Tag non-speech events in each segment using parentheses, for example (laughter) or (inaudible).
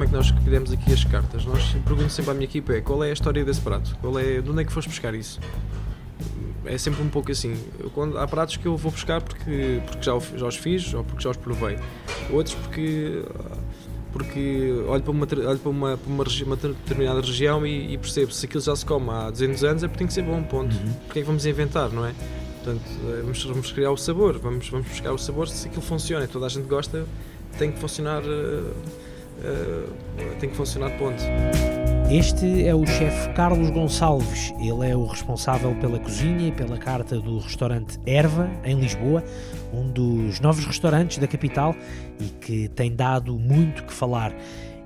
como é que nós escolhemos aqui as cartas. Nós pergunto sempre à minha equipa é, qual é a história desse prato? Qual é, de onde é que foste buscar isso? É sempre um pouco assim. Eu, quando, há pratos que eu vou buscar porque, porque já, já os fiz ou porque já os provei. Outros porque porque olho para uma, olho para uma, para uma, uma determinada região e, e, percebo se aquilo já se come há 200 anos é porque tem que ser bom, ponto. Uhum. Porque é que vamos inventar, não é? Portanto, eh, vamos, vamos criar o sabor, vamos, vamos buscar o sabor se aquilo funciona e toda a gente gosta, tem que funcionar, uh, tem que funcionar, ponto. Este é o chefe Carlos Gonçalves. Ele é o responsável pela cozinha e pela carta do restaurante Erva, em Lisboa, um dos novos restaurantes da capital e que tem dado muito que falar.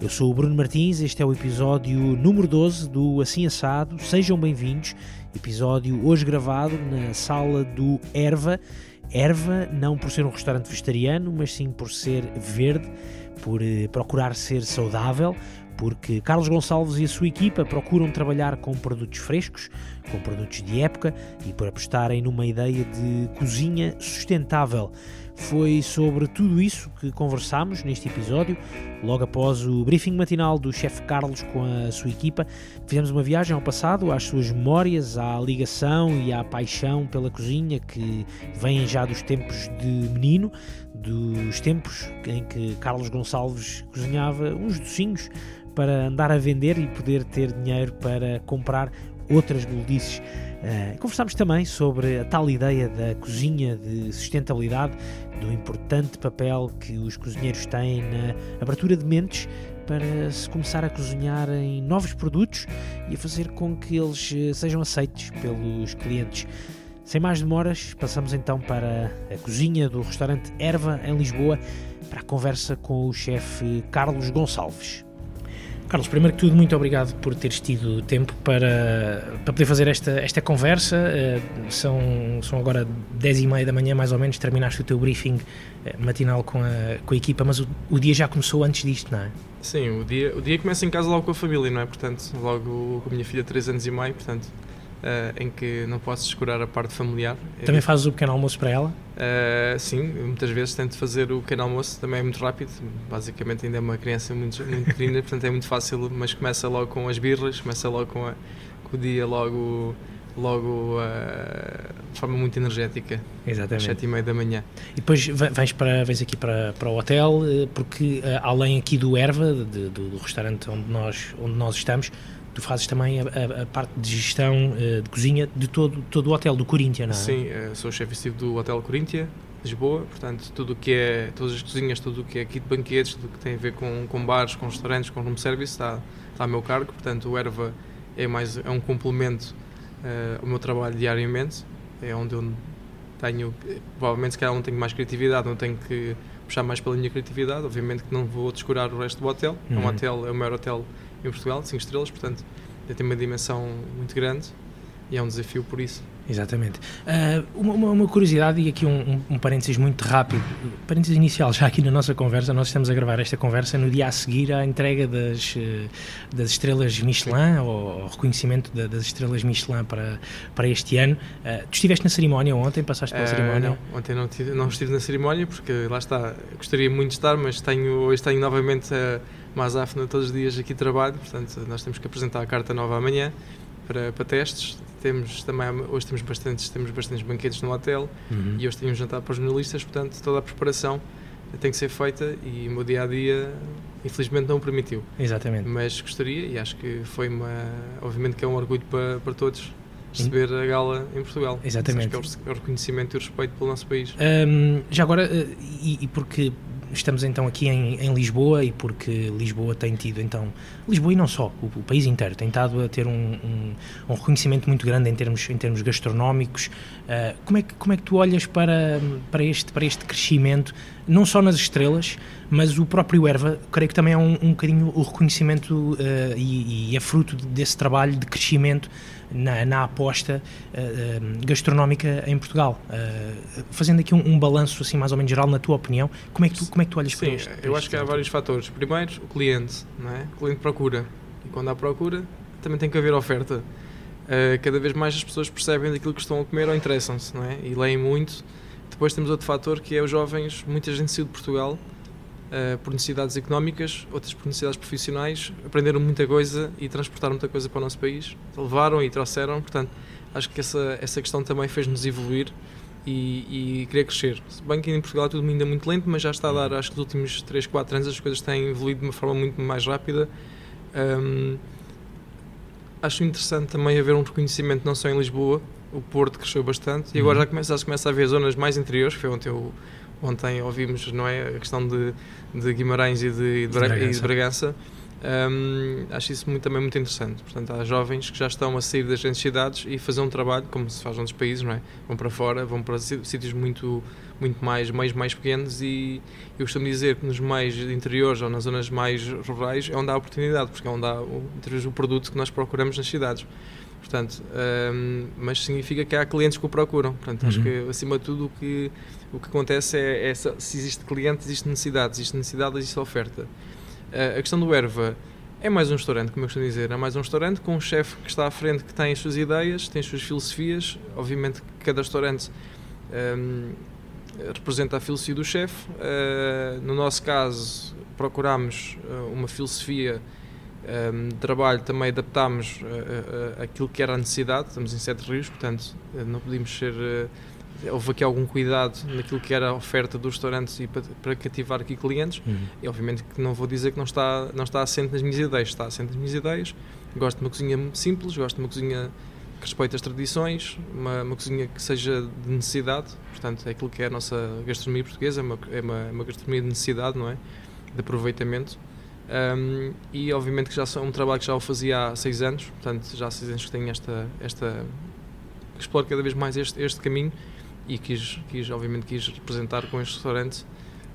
Eu sou o Bruno Martins, este é o episódio número 12 do Assim Assado. Sejam bem-vindos. Episódio hoje gravado na sala do Erva. Erva, não por ser um restaurante vegetariano, mas sim por ser verde, por eh, procurar ser saudável, porque Carlos Gonçalves e a sua equipa procuram trabalhar com produtos frescos, com produtos de época e por apostarem numa ideia de cozinha sustentável. Foi sobre tudo isso que conversámos neste episódio, logo após o briefing matinal do chefe Carlos com a sua equipa. Fizemos uma viagem ao passado, às suas memórias, à ligação e à paixão pela cozinha que vêm já dos tempos de menino, dos tempos em que Carlos Gonçalves cozinhava uns docinhos para andar a vender e poder ter dinheiro para comprar outras gulodices. Uh, conversámos também sobre a tal ideia da cozinha de sustentabilidade, do importante papel que os cozinheiros têm na abertura de mentes para se começar a cozinhar em novos produtos e a fazer com que eles eh, sejam aceitos pelos clientes. Sem mais demoras, passamos então para a cozinha do restaurante Erva em Lisboa para a conversa com o chefe Carlos Gonçalves. Carlos, primeiro que tudo, muito obrigado por teres tido tempo para, para poder fazer esta, esta conversa. Uh, são, são agora 10 e meia da manhã, mais ou menos, terminaste o teu briefing uh, matinal com a, com a equipa, mas o, o dia já começou antes disto, não é? Sim, o dia, o dia começa em casa logo com a família, não é? Portanto, logo com a minha filha de 3 anos e meio, portanto, uh, em que não posso descurar a parte familiar. Também fazes o pequeno almoço para ela? Uh, sim, muitas vezes tento fazer o pequeno almoço, também é muito rápido, basicamente ainda é uma criança muito, muito pequena, (laughs) portanto é muito fácil, mas começa logo com as birras, começa logo com, a, com o dia logo logo uh, de forma muito energética. Exatamente. Às sete e meia da manhã. E depois vens, para, vens aqui para, para o hotel, porque uh, além aqui do Erva, de, do, do, restaurante onde nós, onde nós estamos, tu fazes também a, a, a parte de gestão uh, de cozinha de todo, todo o hotel do Coríntia, não é? Sim, uh, sou chefe executivo do Hotel Coríntia, Lisboa, portanto, tudo o que é, todas as cozinhas, tudo o que é aqui de banquetes, tudo o que tem a ver com, com bares, com restaurantes, com room service, está, está a meu cargo, portanto, o Erva é, mais, é um complemento uh, ao meu trabalho diariamente, é onde eu tenho, provavelmente se calhar não tenho mais criatividade, não tenho que puxar mais pela minha criatividade, obviamente que não vou descurar o resto do hotel, uhum. é um uhum. hotel, é o maior hotel em Portugal, 5 estrelas, portanto tem uma dimensão muito grande e é um desafio por isso. Exatamente. Uh, uma, uma, curiosidade e aqui um, um, um, parênteses muito rápido, parênteses inicial já aqui na nossa conversa, nós estamos a gravar esta conversa no dia a seguir à entrega das, eh, das estrelas Michelin, ou, ou reconhecimento da, das estrelas Michelin para, para este ano. Uh, tu estiveste na cerimónia ontem, passaste pela uh, cerimónia? Não, ontem não, tive, não estive na cerimónia porque lá está, gostaria muito de estar, mas tenho, hoje tenho novamente a mais afna todos os dias aqui trabalho, portanto nós temos que apresentar a carta nova amanhã para, para testes. Temos também, hoje temos bastantes, temos bastantes banquetes no hotel uhum. e hoje um jantar para os jornalistas, portanto toda a preparação tem que ser feita e o meu dia a dia infelizmente não o permitiu. Exatamente. Mas gostaria e acho que foi uma, obviamente que é um orgulho para, para todos receber a gala em Portugal. Exatamente. Acho que é o reconhecimento e o respeito pelo nosso país. Um, já agora, eh, e, e porque estamos então aqui em, em, Lisboa e porque Lisboa tem tido então Lisboa e não só o, o país inteiro tem estado a ter um, um, um, reconhecimento muito grande em termos em termos gastronómicos. Uh, como é que como é que tu olhas para para este para este crescimento não só nas estrelas mas o próprio Erva creio que também é um, um bocadinho o reconhecimento uh, e, e é fruto desse trabalho de crescimento na, na aposta uh, gastronómica em Portugal. Uh, fazendo aqui um, um balanço assim mais ou menos geral, na tua opinião, como é que tu, como é que tu olhas Sim, para isto? eu acho que há vários fatores. Primeiro, o cliente, não é? O cliente procura. E quando há procura, também tem que haver oferta. Uh, cada vez mais as pessoas percebem daquilo que estão a comer ou interessam-se, não é? E leem muito. Depois temos outro fator que é os jovens, muita gente saiu de Portugal uh, por necessidades económicas, outras por necessidades profissionais, aprenderam muita coisa e transportaram muita coisa para o nosso país, levaram e trouxeram, portanto, acho que essa, essa questão também fez-nos evoluir e, e querer crescer. Se bem que em Portugal é tudo ainda muito lento, mas já está a dar, acho que nos últimos 3, 4 anos as coisas têm evoluído de uma forma muito mais rápida. Um, acho interessante também haver um reconhecimento não só em Lisboa, o Porto cresceu bastante e agora uhum. já começa, já começa a haver zonas mais interiores, que foi ontem, eu, ontem ouvimos não é, a questão de, de Guimarães e de, de, Bragança. E de Bragança um, acho isso muito, também muito interessante. Portanto, há jovens que já estão a sair das grandes cidades e fazer um trabalho, como se faz noutros países, não é? Vão para fora, vão para sítios muito, muito mais, meios mais pequenos e eu costumo dizer que nos meios interiores ou nas zonas mais rurais é onde há oportunidade, porque é onde há o, o produto que nós procuramos nas cidades. Portanto, um, mas significa que há clientes que o procuram. Portanto, uhum. acho que acima de tudo o que, o que acontece é, é se existe cliente, existe necessidade, existe necessidade, existe oferta a questão do erva é mais um restaurante, como eu costumo dizer, é mais um restaurante com um chefe que está à frente, que tem as suas ideias, tem as suas filosofias. Obviamente cada restaurante um, representa a filosofia do chefe. Uh, no nosso caso, procuramos uh, uma filosofia um, de trabalho, também adaptámos uh, aquilo que era a necessidade. Estamos em Sete Rios, portanto, não podíamos ser houve aqui algum cuidado naquilo que era a oferta dos restaurantes e para, para cativar aqui clientes. Uhum. E obviamente que não vou dizer que não está, não está assente nas minhas ideias, está assente nas minhas ideias. Gosto de uma cozinha simples, gosto de uma cozinha que respeite as tradições, uma, uma cozinha que seja de necessidade, portanto é aquilo que é a nossa gastronomia portuguesa, é uma, é uma, uma gastronomia de necessidade, não é? De aproveitamento. Um, e obviamente que já é um trabalho que já o fazia há seis anos, portanto já há seis anos que tenho esta, esta exploro cada vez mais este, este caminho e quis, quis, obviamente, quis representar com este restaurante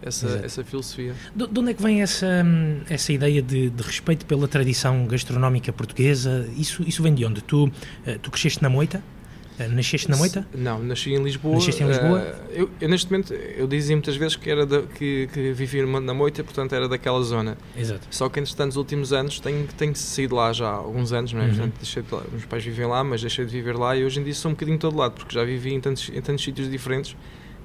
essa, essa filosofia. De, de, onde é que vem essa, essa ideia de, de, respeito pela tradição gastronómica portuguesa? Isso, isso vem de onde? Tu, eh, tu cresceste na Moita? Eh, nasceste na Moita? Não, nasci em Lisboa. Nasceste em Lisboa? Uh, eu, eu, neste momento, eu dizia muitas vezes que, era da, que, que vivia na Moita, portanto era daquela zona. Exato. Só que, entretanto, nos últimos anos, tenho, tenho saído lá já há alguns anos, não é? Uhum. Portanto, deixei de, meus pais vivem lá, mas deixei de viver lá e hoje em dia sou um bocadinho todo lado, porque já vivi em tantos, em tantos sítios diferentes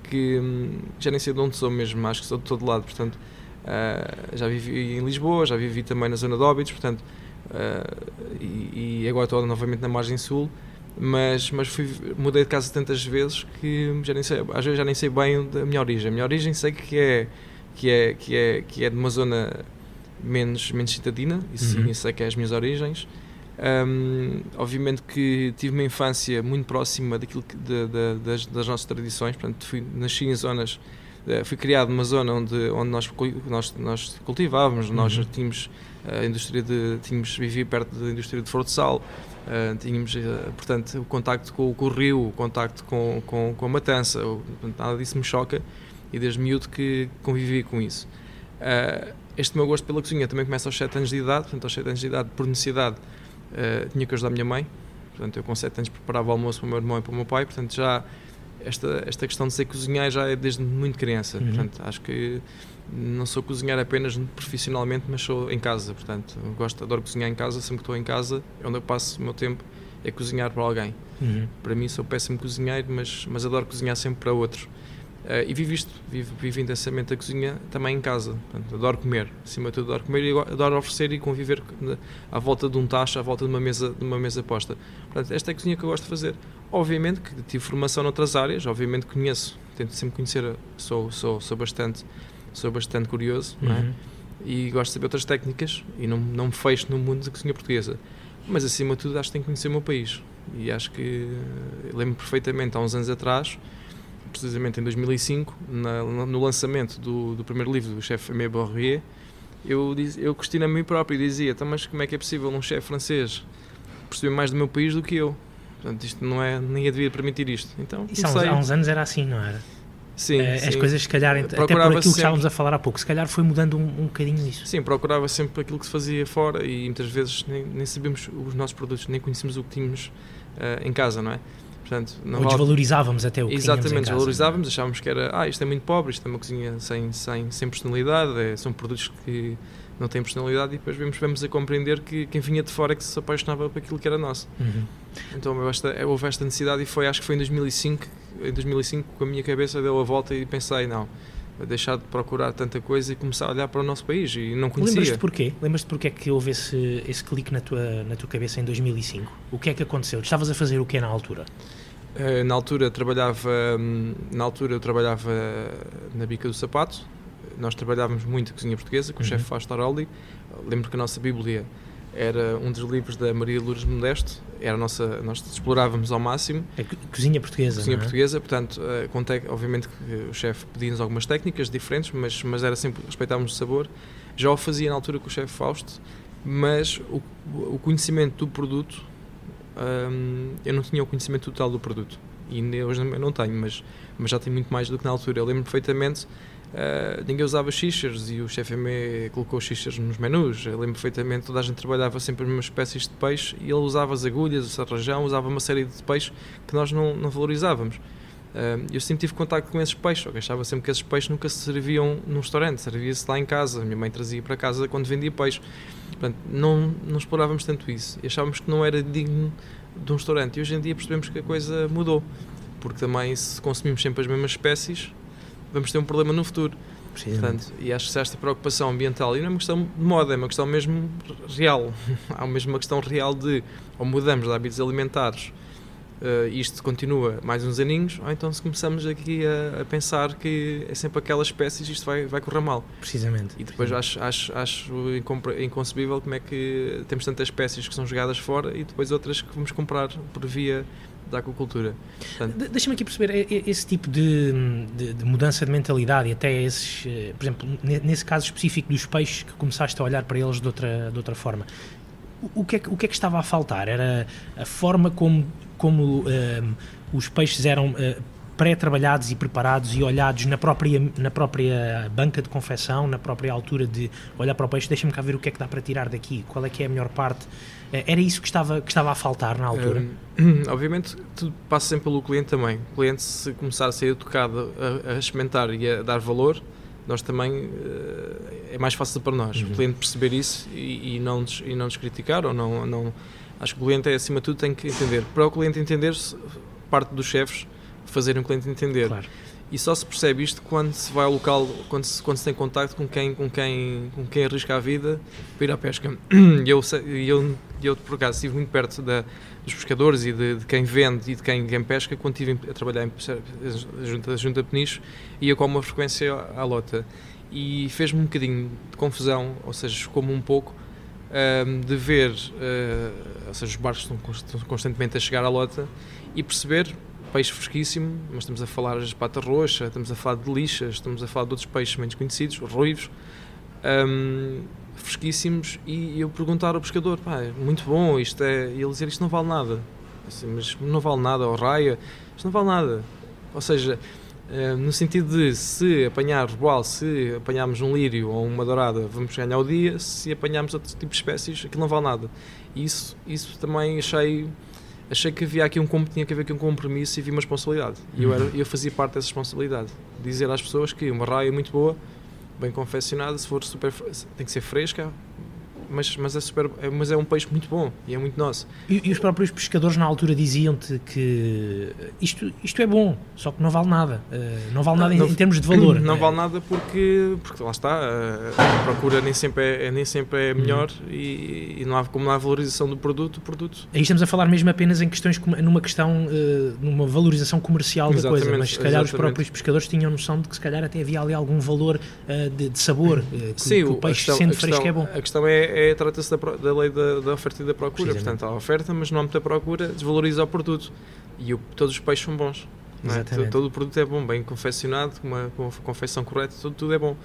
que hum, já nem sei de onde sou mesmo, acho que sou de todo lado, portanto, uh, já vivi em Lisboa, já vivi também na zona de Óbidos, portanto, uh, e, e agora estou novamente na margem sul, mas, mas fui, mudei de casa tantas vezes que já nem sei, às vezes já nem sei bem da minha origem. A minha origem sei que é, que é, que é, que é de uma zona menos, menos citadina, isso uhum. sei que é as minhas origens. Um, obviamente que tive uma infância muito próxima daquilo que, de, de, das, das, nossas tradições, portanto, fui, nasci em zonas, uh, fui criado numa zona onde, onde nós, nós, nós cultivávamos, uhum. nós tínhamos a indústria de, tínhamos, vivia perto da indústria de Forte Sal, Uh, tínhamos, uh, portanto, o contacto com, com, o rio, o contacto com, com, com a matança, o, nada disso me choca e desde miúdo que convivi com isso. Uh, este meu gosto pela cozinha também começa aos 7 anos de idade, portanto, aos 7 anos de idade, por necessidade, tinha que ajudar a minha mãe, portanto, eu com 7 anos preparava o almoço para o meu irmão e para o meu pai, portanto, já esta, esta questão de ser cozinhar já é desde muito criança, uhum. portanto, acho que não sou cozinhar apenas profissionalmente, mas sou em casa, portanto, gosto, adoro cozinhar em casa, sempre que estou em casa, é onde eu passo o meu tempo, é cozinhar para alguém. Uhum. Para mim sou péssimo cozinheiro, mas, mas adoro cozinhar sempre para outros. Uh, e vivo isto, vivo, vivo intensamente a cozinha também em casa. Portanto, adoro comer, acima de tudo adoro comer e adoro oferecer e conviver à volta de um tacho, à volta de uma mesa, de uma mesa posta. Portanto, esta é a cozinha que eu gosto de fazer. Obviamente que tive formação noutras áreas, obviamente conheço, tento sempre conhecer, sou, sou, sou bastante sou bastante curioso uhum. é? e gosto de saber outras técnicas e não, não me fecho no mundo da cozinha portuguesa. Mas acima de tudo acho que tenho que conhecer o meu país e acho que lembro perfeitamente há uns anos atrás, precisamente em 2005, na, no lançamento do, do primeiro livro do chefe Aimé Borrier, eu, diz, eu questionei a mim próprio e dizia, então, mas como é que é possível um chefe francês perceber mais do meu país do que eu? Portanto, isto não é, ninguém devia permitir isto. Então, Isso há uns, há uns anos era assim, não era? Sim, uh, sim. As coisas, se calhar, até por aquilo que estávamos a falar há pouco, se calhar foi mudando um, um bocadinho isso. Sim, procurava sempre aquilo que se fazia fora e muitas vezes nem, nem sabíamos os nossos produtos, nem conhecíamos o que tínhamos uh, em casa, não é? Portanto, Ou desvalorizávamos até o que Exatamente, desvalorizávamos, achávamos que era, ah, isto é muito pobre, isto é uma cozinha sem, sem, sem personalidade, é, são produtos que não têm personalidade e depois vemos, vamos a compreender que quem vinha de fora é que se apaixonava por aquilo que era nosso. Uhum. Então esta, houve esta necessidade e foi, acho que foi em 2005 em 2005 com a minha cabeça deu a volta e pensei, não, deixar de procurar tanta coisa e começar a olhar para o nosso país e não conhecia. Lembras-te porquê? Lembras-te porquê é que houve esse, esse clique na tua, na tua cabeça em 2005? O que é que aconteceu? Estavas a fazer o que na altura? Uh, na altura trabalhava hum, na altura eu trabalhava na bica do sapato nós trabalhávamos muito a cozinha portuguesa com uhum. o chefe Fausto Araldi lembro que a nossa bíblia era um dos livros da Maria Lourdes Modesto, era nossa, nós explorávamos ao máximo. A cozinha portuguesa. Cozinha é? portuguesa, portanto, uh, obviamente que o chefe pedia-nos algumas técnicas diferentes, mas, mas era sempre, respeitávamos o sabor. Já o fazia na altura com o chefe Fausto, mas o, o conhecimento do produto, um, eu não tinha o conhecimento total do produto. E hoje não tenho, mas, mas já tenho muito mais do que na altura. Eu lembro perfeitamente Uh, ninguém usava xixas e o chefe M colocou xixas nos menus. Eu lembro perfeitamente, toda a gente trabalhava sempre as mesmas espécies de peixe e ele usava as agulhas, o sarrajão, usava uma série de peixes que nós não, não valorizávamos. Uh, eu sempre tive contato com esses peixes, eu achava sempre que esses peixes nunca se serviam num restaurante, servia-se lá em casa. A minha mãe trazia para casa quando vendia peixe. Portanto, não, não explorávamos tanto isso e achávamos que não era digno de um restaurante. E hoje em dia percebemos que a coisa mudou, porque também se consumimos sempre as mesmas espécies, vamos ter um problema no futuro. Portanto, e acho que esta preocupação ambiental, e não é uma questão de moda, é uma questão mesmo real. (laughs) Há mesmo uma questão real de ou mudamos de hábitos alimentares, uh, isto continua mais uns aninhos, ou então se começamos aqui a, a, pensar que é sempre aquelas espécies isto vai, vai correr mal. Precisamente. E depois acho, acho, acho inconcebível como é que temos tantas espécies que são jogadas fora e depois outras que vamos comprar por via da aquacultura. Deixa-me aqui perceber esse tipo de, de, de, mudança de mentalidade e até esses, eh, por exemplo, nesse caso específico dos peixes que começaste a olhar para eles de outra, de outra forma. O que, é que, o que é que estava a faltar? Era a forma como, como um, eh, os peixes eram uh, pré-trabalhados e preparados e olhados na própria, na própria banca de confecção, na própria altura de olhar para o peixe, deixa-me cá ver o que é que dá para tirar daqui, qual é que é a melhor parte. Eh, era isso que estava, que estava a faltar na altura? Um, (clears throat) obviamente, tudo passa sempre pelo cliente também. O cliente, se começar a ser educado a, a experimentar e a dar valor, nós também uh, é mais fácil para nós. Uhum. O cliente perceber isso e, e, não, nos, e não nos criticar ou não, não. Acho que o cliente, é, acima de tudo, tem que entender. Para o cliente entender, parte dos chefes fazer um cliente entender. Claro. E só se percebe isto quando se vai ao local, quando se, quando se tem contacto com quem, com, quem, com quem arrisca a vida para ir à pesca. (clears throat) E eu, eu, eu, por acaso, estive muito perto da, dos pescadores e de, de, quem vende e de quem, quem pesca quando estive a trabalhar em, junto, junto a Peniche, ia com uma frequência à lota. E fez-me um bocadinho de confusão, ou seja, como um pouco, um, de ver, uh, ou seja, os barcos estão constantemente a chegar à lota e perceber peixe fresquíssimo, mas estamos a falar de pata roxa, estamos a falar de lixas, estamos a falar de outros peixes menos conhecidos, ruivos, um, fresquíssimos, e eu perguntar ao pescador, pá, é muito bom, isto é, e ele dizer, isto não vale nada, assim, mas não vale nada, ou raia, isto não vale nada, ou seja, uh, no sentido de se apanhar robalo, se apanharmos um lírio ou uma dourada, vamos ganhar o dia, se apanharmos outro tipo de espécies, aquilo não vale nada, e isso, isso também achei achei que havia aqui um tinha que haver aqui um compromisso e havia uma responsabilidade. E eu, era, eu fazia parte dessa responsabilidade. Dizer às pessoas que uma raia é muito boa, bem confeccionada, se for super tem que ser fresca, mas, mas, é super, é, mas é um peixe muito bom e é muito nosso. E, e os próprios pescadores na altura diziam-te que isto, isto é bom, só que não vale nada. Uh, não vale nada não, em, em, termos de valor. (clears throat) Não é? vale nada porque, porque lá está, a, a procura nem sempre é, nem sempre é melhor uhum. e, e, não há, como não há valorização do produto, o produto. Aí estamos a falar mesmo apenas em questões, numa questão, uh, numa valorização comercial da coisa, mas se calhar exatamente. os próprios pescadores tinham noção de que se calhar até havia ali algum valor de, de, sabor, que, Sim, que o peixe questão, sendo fresco é bom. A questão é, é trata-se da, da, lei da, da, oferta e da procura. Portanto, há oferta, mas não há muita procura, desvaloriza o produto. E o, todos os peixes são bons. É? Todo, o produto é bom, bem confeccionado, com uma, com uma confecção correta, tudo, tudo é bom.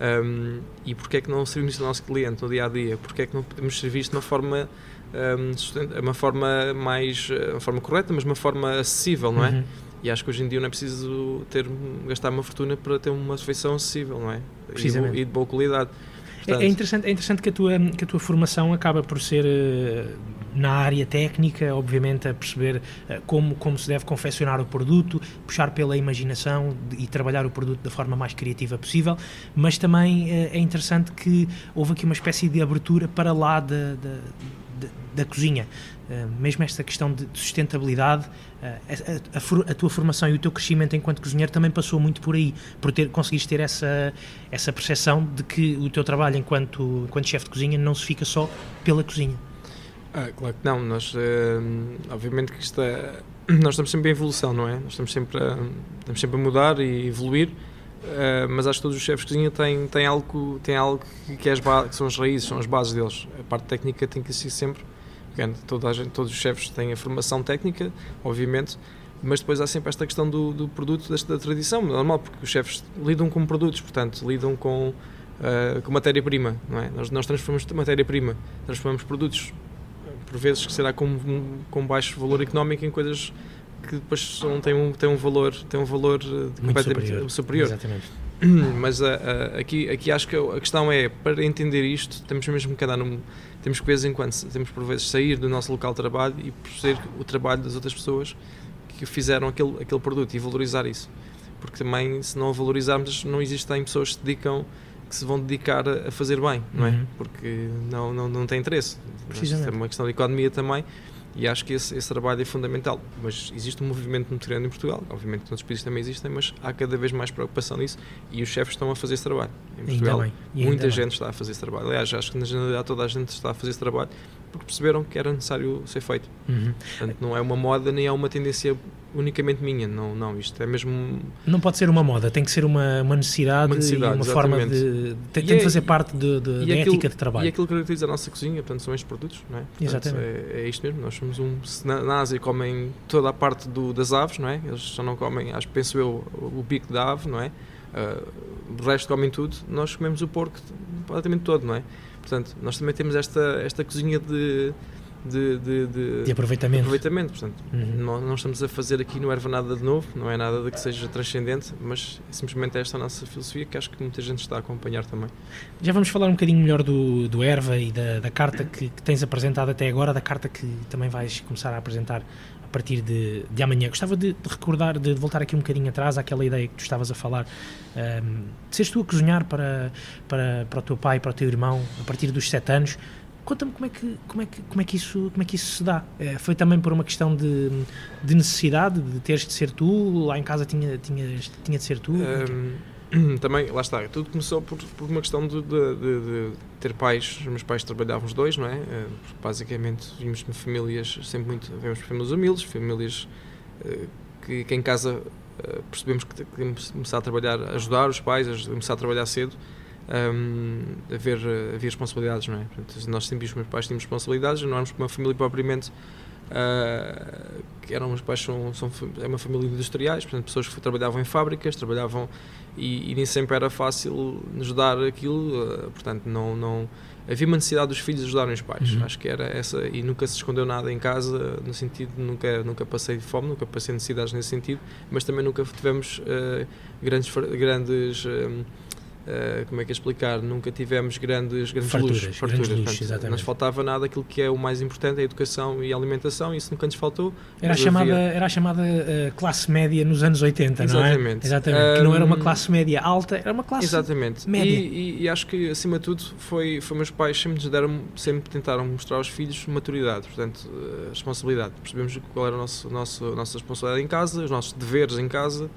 Um, e porquê é que não servimos o nosso cliente no dia a dia? Porquê é que não podemos servir isto de uma forma, um, uma forma mais uma forma correta, mas uma forma acessível, não é? Uhum. E acho que hoje em dia não é preciso ter, gastar uma fortuna para ter uma refeição acessível, não é? Precisamente. E, e de boa qualidade. É, interessante, é interessante que a, tua, que a tua formação acaba por ser uh, na área técnica, obviamente, a perceber uh, como, como se deve confeccionar o produto, puxar pela imaginação e trabalhar o produto da forma mais criativa possível, mas também uh, é interessante que houve aqui uma espécie de abertura para lá da cozinha, mesmo esta questão de sustentabilidade, uh, a, a, a, tua formação e o teu crescimento enquanto cozinheiro também passou muito por aí, por ter, conseguiste ter essa, essa percepção de que o teu trabalho enquanto, enquanto chefe de cozinha não se fica só pela cozinha. Ah, claro que não, nós, obviamente que isto é, (clears throat) nós estamos sempre em evolução, não é? Nós estamos sempre a, estamos sempre a mudar e evoluir, Uh, mas acho que todos os chefes de cozinha têm, têm algo, têm algo que, é as que são as raízes, são as bases deles. A parte técnica tem que ser sempre. Toda a gente, todos os chefes têm a formação técnica, obviamente, mas depois há sempre esta questão do, do produto, desta tradição, normal, porque os chefes lidam com produtos, portanto, lidam com, uh, com matéria-prima, não é? Nós, nós transformamos matéria-prima, transformamos produtos, por vezes que será com, com baixo valor económico, em coisas que depois são, têm, um, têm um valor, têm um valor eh, completamente superior. superior. Exatamente. Mas uh, uh, aqui, aqui acho que a questão é, para entender isto, temos mesmo que andar num, temos que, de vez em quando, temos por vezes sair do nosso local de trabalho e perceber o trabalho das outras pessoas que fizeram aquele, aquele produto e valorizar isso. Porque também, se não valorizarmos, não existem pessoas que se dedicam que se vão dedicar a, fazer bem, não é? Uhum. Porque não, não, não tem interesse. É uma questão de economia também e acho que esse, esse, trabalho é fundamental. Mas existe um movimento muito grande em Portugal, obviamente outros países também existem, mas há cada vez mais preocupação nisso e os chefes estão a fazer esse trabalho. Em Portugal, muita gente bem. está a fazer esse trabalho. Aliás, acho que na generalidade toda a gente está a fazer esse trabalho porque perceberam que era necessário ser feito. Uhum. Portanto, não é uma moda nem é uma tendência unicamente minha, não, não, isto é mesmo... Não pode ser uma moda, tem que ser uma, uma necessidade, uma necessidade, e uma exatamente. forma de... Tem, tem é, de fazer parte de, de, da aquilo, ética de trabalho. E aquilo que caracteriza a nossa cozinha, portanto, são estes produtos, não é? Portanto, exatamente. É, é isto mesmo, nós somos um... Na, na Ásia comem toda a parte do, das aves, não é? Eles só não comem, acho, penso eu, o bico da ave, não é? Uh, o resto comem tudo, nós comemos o porco praticamente todo, não é? Portanto, nós também temos esta, esta cozinha de de, de, de, de aproveitamento. aproveitamento. Portanto, uhum. não, não, estamos a fazer aqui no erva nada de novo, não é nada de que seja transcendente, mas é simplesmente esta a nossa filosofia que acho que muita gente está a acompanhar também. Já vamos falar um bocadinho melhor do, do erva e da, da carta que, que, tens apresentado até agora, da carta que também vais começar a apresentar a partir de, de amanhã. Gostava de, de recordar, de voltar aqui um bocadinho atrás àquela ideia que tu estavas a falar, um, de seres tu a cozinhar para, para, para o teu pai, para o teu irmão, a partir dos 7 anos. Conta-me como é que como é que como é que isso como é que isso se dá? É, foi também por uma questão de, de necessidade de teres de ser tu? Lá em casa tinha tinha tinha de ser tu. Um, (clears throat) também lá está tudo começou por, por uma questão de, de, de, ter pais. Os meus pais trabalhavam os dois não é? Basicamente vimos famílias sempre muito vemos famílias humildes famílias uh, que, que, em casa uh, percebemos que temos começar a trabalhar ajudar os pais começar a trabalhar cedo um, haver, haver responsabilidades, não é? Portanto, nós sempre, os meus pais tínhamos responsabilidades, não éramos uma família propriamente uh, que eram, os pais são, são é uma família de industriais, portanto, pessoas que trabalhavam em fábricas, trabalhavam e, e nem sempre era fácil nos dar aquilo, uh, portanto, não, não havia uma necessidade dos filhos ajudarem os pais. Uhum. Acho que era essa e nunca se escondeu nada em casa no sentido nunca nunca passei fome, nunca passei necessidades nesse sentido, mas também nunca tivemos uh, grandes grandes Uh, como é que é explicar? Nunca tivemos grandes, grandes farturas, luxos, farturas grandes luxos. Não nos faltava nada, aquilo que é o mais importante, a educação e a alimentação, isso nunca nos faltou. Era a chamada, havia... era a chamada uh, classe média nos anos 80, exatamente. não é? Exatamente. Um, que não era uma classe média alta, era uma classe exatamente. média. E, e, e, acho que, acima de tudo, foi, foi meus pais sempre nos deram, sempre tentaram mostrar aos filhos maturidade, portanto, uh, responsabilidade. Percebemos qual era a nossa, nossa, nossa responsabilidade em casa, os nossos deveres em casa,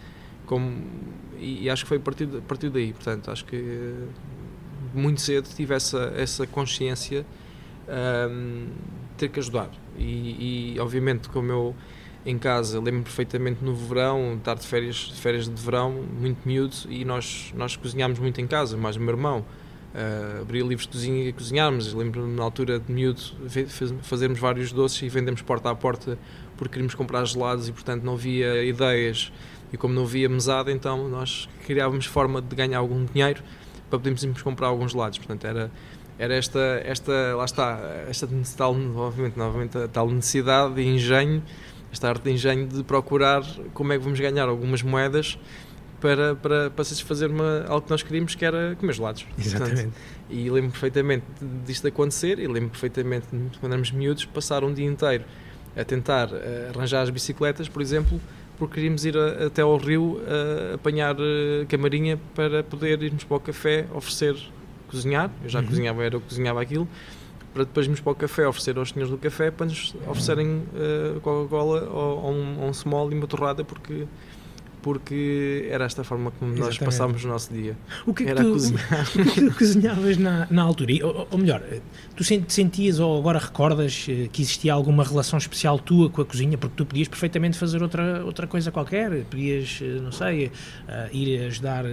como e, e, acho que foi a partir, a partir daí, portanto, acho que muito cedo tive essa, essa consciência um, ter que ajudar. E, e, obviamente, como eu em casa lembro perfeitamente no verão, estar de férias, de férias de verão, muito miúdo, e nós, nós cozinhámos muito em casa, mais o meu irmão. Uh, abria livros de cozinha e cozinháramos. Lembro-me na altura de miúdo fazermos vários doces e vendemos porta a porta porque queríamos comprar gelados e portanto não havia ideias e como não havia mesada, então nós criávamos forma de ganhar algum dinheiro para podermos comprar alguns lados. Portanto, era, era esta, esta, lá está, esta tal, novamente, a tal necessidade de engenho, esta arte de engenho de procurar como é que vamos ganhar algumas moedas para, para, para satisfazer uma, algo que nós queríamos, que era comer gelados. Exatamente. Portanto, e lembro perfeitamente disto acontecer, e lembro perfeitamente, quando éramos miúdos, passar um dia inteiro a tentar uh, arranjar as bicicletas, por exemplo, porque queríamos ir a, até ao rio a, apanhar uh, camarinha para poder irmos para o café oferecer cozinhar. Eu já uhum. cozinhava, era eu que cozinhava aquilo, para depois irmos para o café oferecer aos senhores do café para nos oferecerem uh, Coca-Cola ou, ou, um, ou um small e uma torrada porque porque era esta forma como Exatamente. nós passámos o nosso dia. O que é que era tu, cozinhar. (laughs) O que cozinhavas na, na altura? Ou, ou, melhor, tu sentias ou agora recordas eh, que existia alguma relação especial tua com a cozinha? Porque tu podias perfeitamente fazer outra, outra coisa qualquer, podias, eh, não sei, uh, ir ajudar,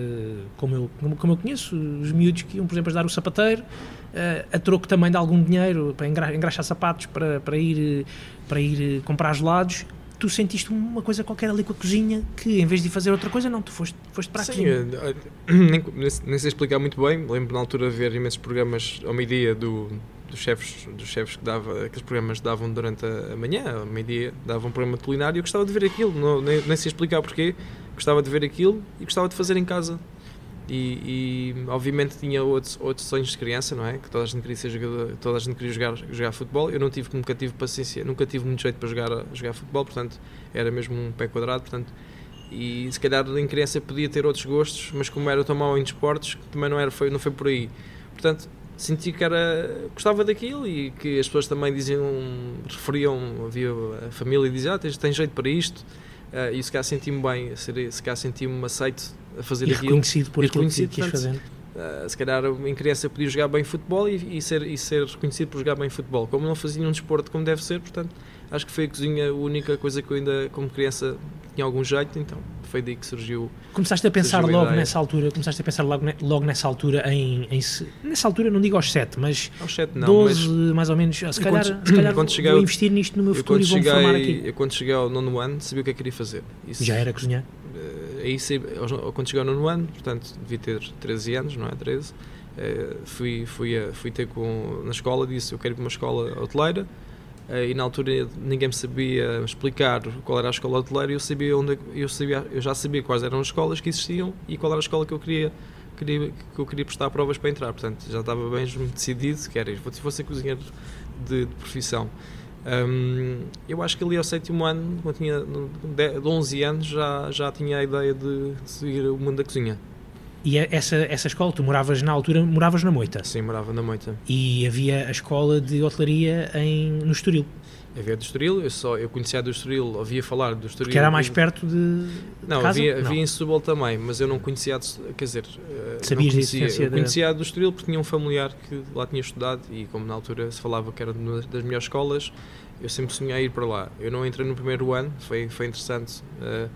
como, eu, como eu conheço, os miúdos que iam, por exemplo, ajudar o sapateiro, uh, a troco também de algum dinheiro para engraxar sapatos, para, para ir, para ir comprar gelados tu sentiste uma coisa qualquer ali com a cozinha que em vez de fazer outra coisa, não, tu foste, foste para a Sim, cozinha. Nem, nem sei explicar muito bem. Lembro na altura de ver imensos programas ao meio-dia do, dos chefes, dos chefes que dava, aqueles programas davam durante a manhã, ao meio-dia, davam um programa de culinário e eu gostava de ver aquilo, não, nem, nem sei explicar porquê, gostava de ver aquilo e gostava de fazer em casa. E, e, obviamente tinha outros, outros sonhos de criança, não é? Que toda a gente queria ser jogador, toda a gente queria jogar, jogar futebol. Eu não tive, nunca tive paciência, nunca tive muito jeito para jogar, jogar futebol, portanto era mesmo um pé quadrado, portanto. E se calhar em criança podia ter outros gostos, mas como era tão mau em desportos, também não, era, foi, não foi por aí. Portanto, senti que era, gostava daquilo e que as pessoas também diziam, referiam, havia a família dizia, ah, tens, tens jeito para isto. Uh, e se calhar senti-me bem, se calhar senti-me aceito a fazer e aquilo. reconhecido por aquilo que quis fazer. Uh, se calhar em criança podia jogar bem futebol e, e, ser, e ser reconhecido por jogar bem futebol. Como não fazia um desporto como deve ser, portanto, acho que foi a cozinha a única coisa que eu ainda, como criança, tinha algum jeito, então foi daí que surgiu. Começaste a pensar logo a nessa altura, começaste a pensar logo, logo nessa altura em, em nessa altura não digo aos 7, mas aos 7 não, 12 mas mais ou menos, se calhar, quando, se calhar quando cheguei, vou investir nisto no meu futuro e vou-me formar aqui. Eu quando cheguei ao nono ano sabia o que é que queria fazer. Isso, Já era cozinhar? Aí quando cheguei ao nono ano, portanto devia ter 13 anos, não é? 13, eh, fui, fui, fui ter com, na escola, disse eu quero ir para uma escola hoteleira eh, e na altura ninguém me sabia explicar qual era a escola hoteleira eu, sabia onde, eu, sabia, eu já sabia quais eram as escolas que existiam e qual era a escola que eu queria, que eu queria prestar provas para entrar, portanto já estava bem decidido que era isso, vou ser cozinheiro de, de profissão. Um, eu acho que ali ao sétimo ano, quando tinha de 11 anos, já, já tinha a ideia de, de seguir o mundo da cozinha. E é essa, essa escola, tu moravas na altura, moravas na Moita? Sim, morava na Moita. E havia a escola de hotelaria em, no Estoril? Havia do Estoril, eu, só, eu conhecia do Estoril, ouvia falar do Estoril. Que era mais perto de, Não, de havia, havia em Setúbal também, mas eu não conhecia, quer dizer... Eh, Sabias conhecia, Eu conhecia do Estoril porque tinha um familiar que lá tinha estudado e como na altura se falava que era uma das melhores escolas, eu sempre sonhei ir para lá. Eu não entrei no primeiro ano, foi, foi interessante. Uh,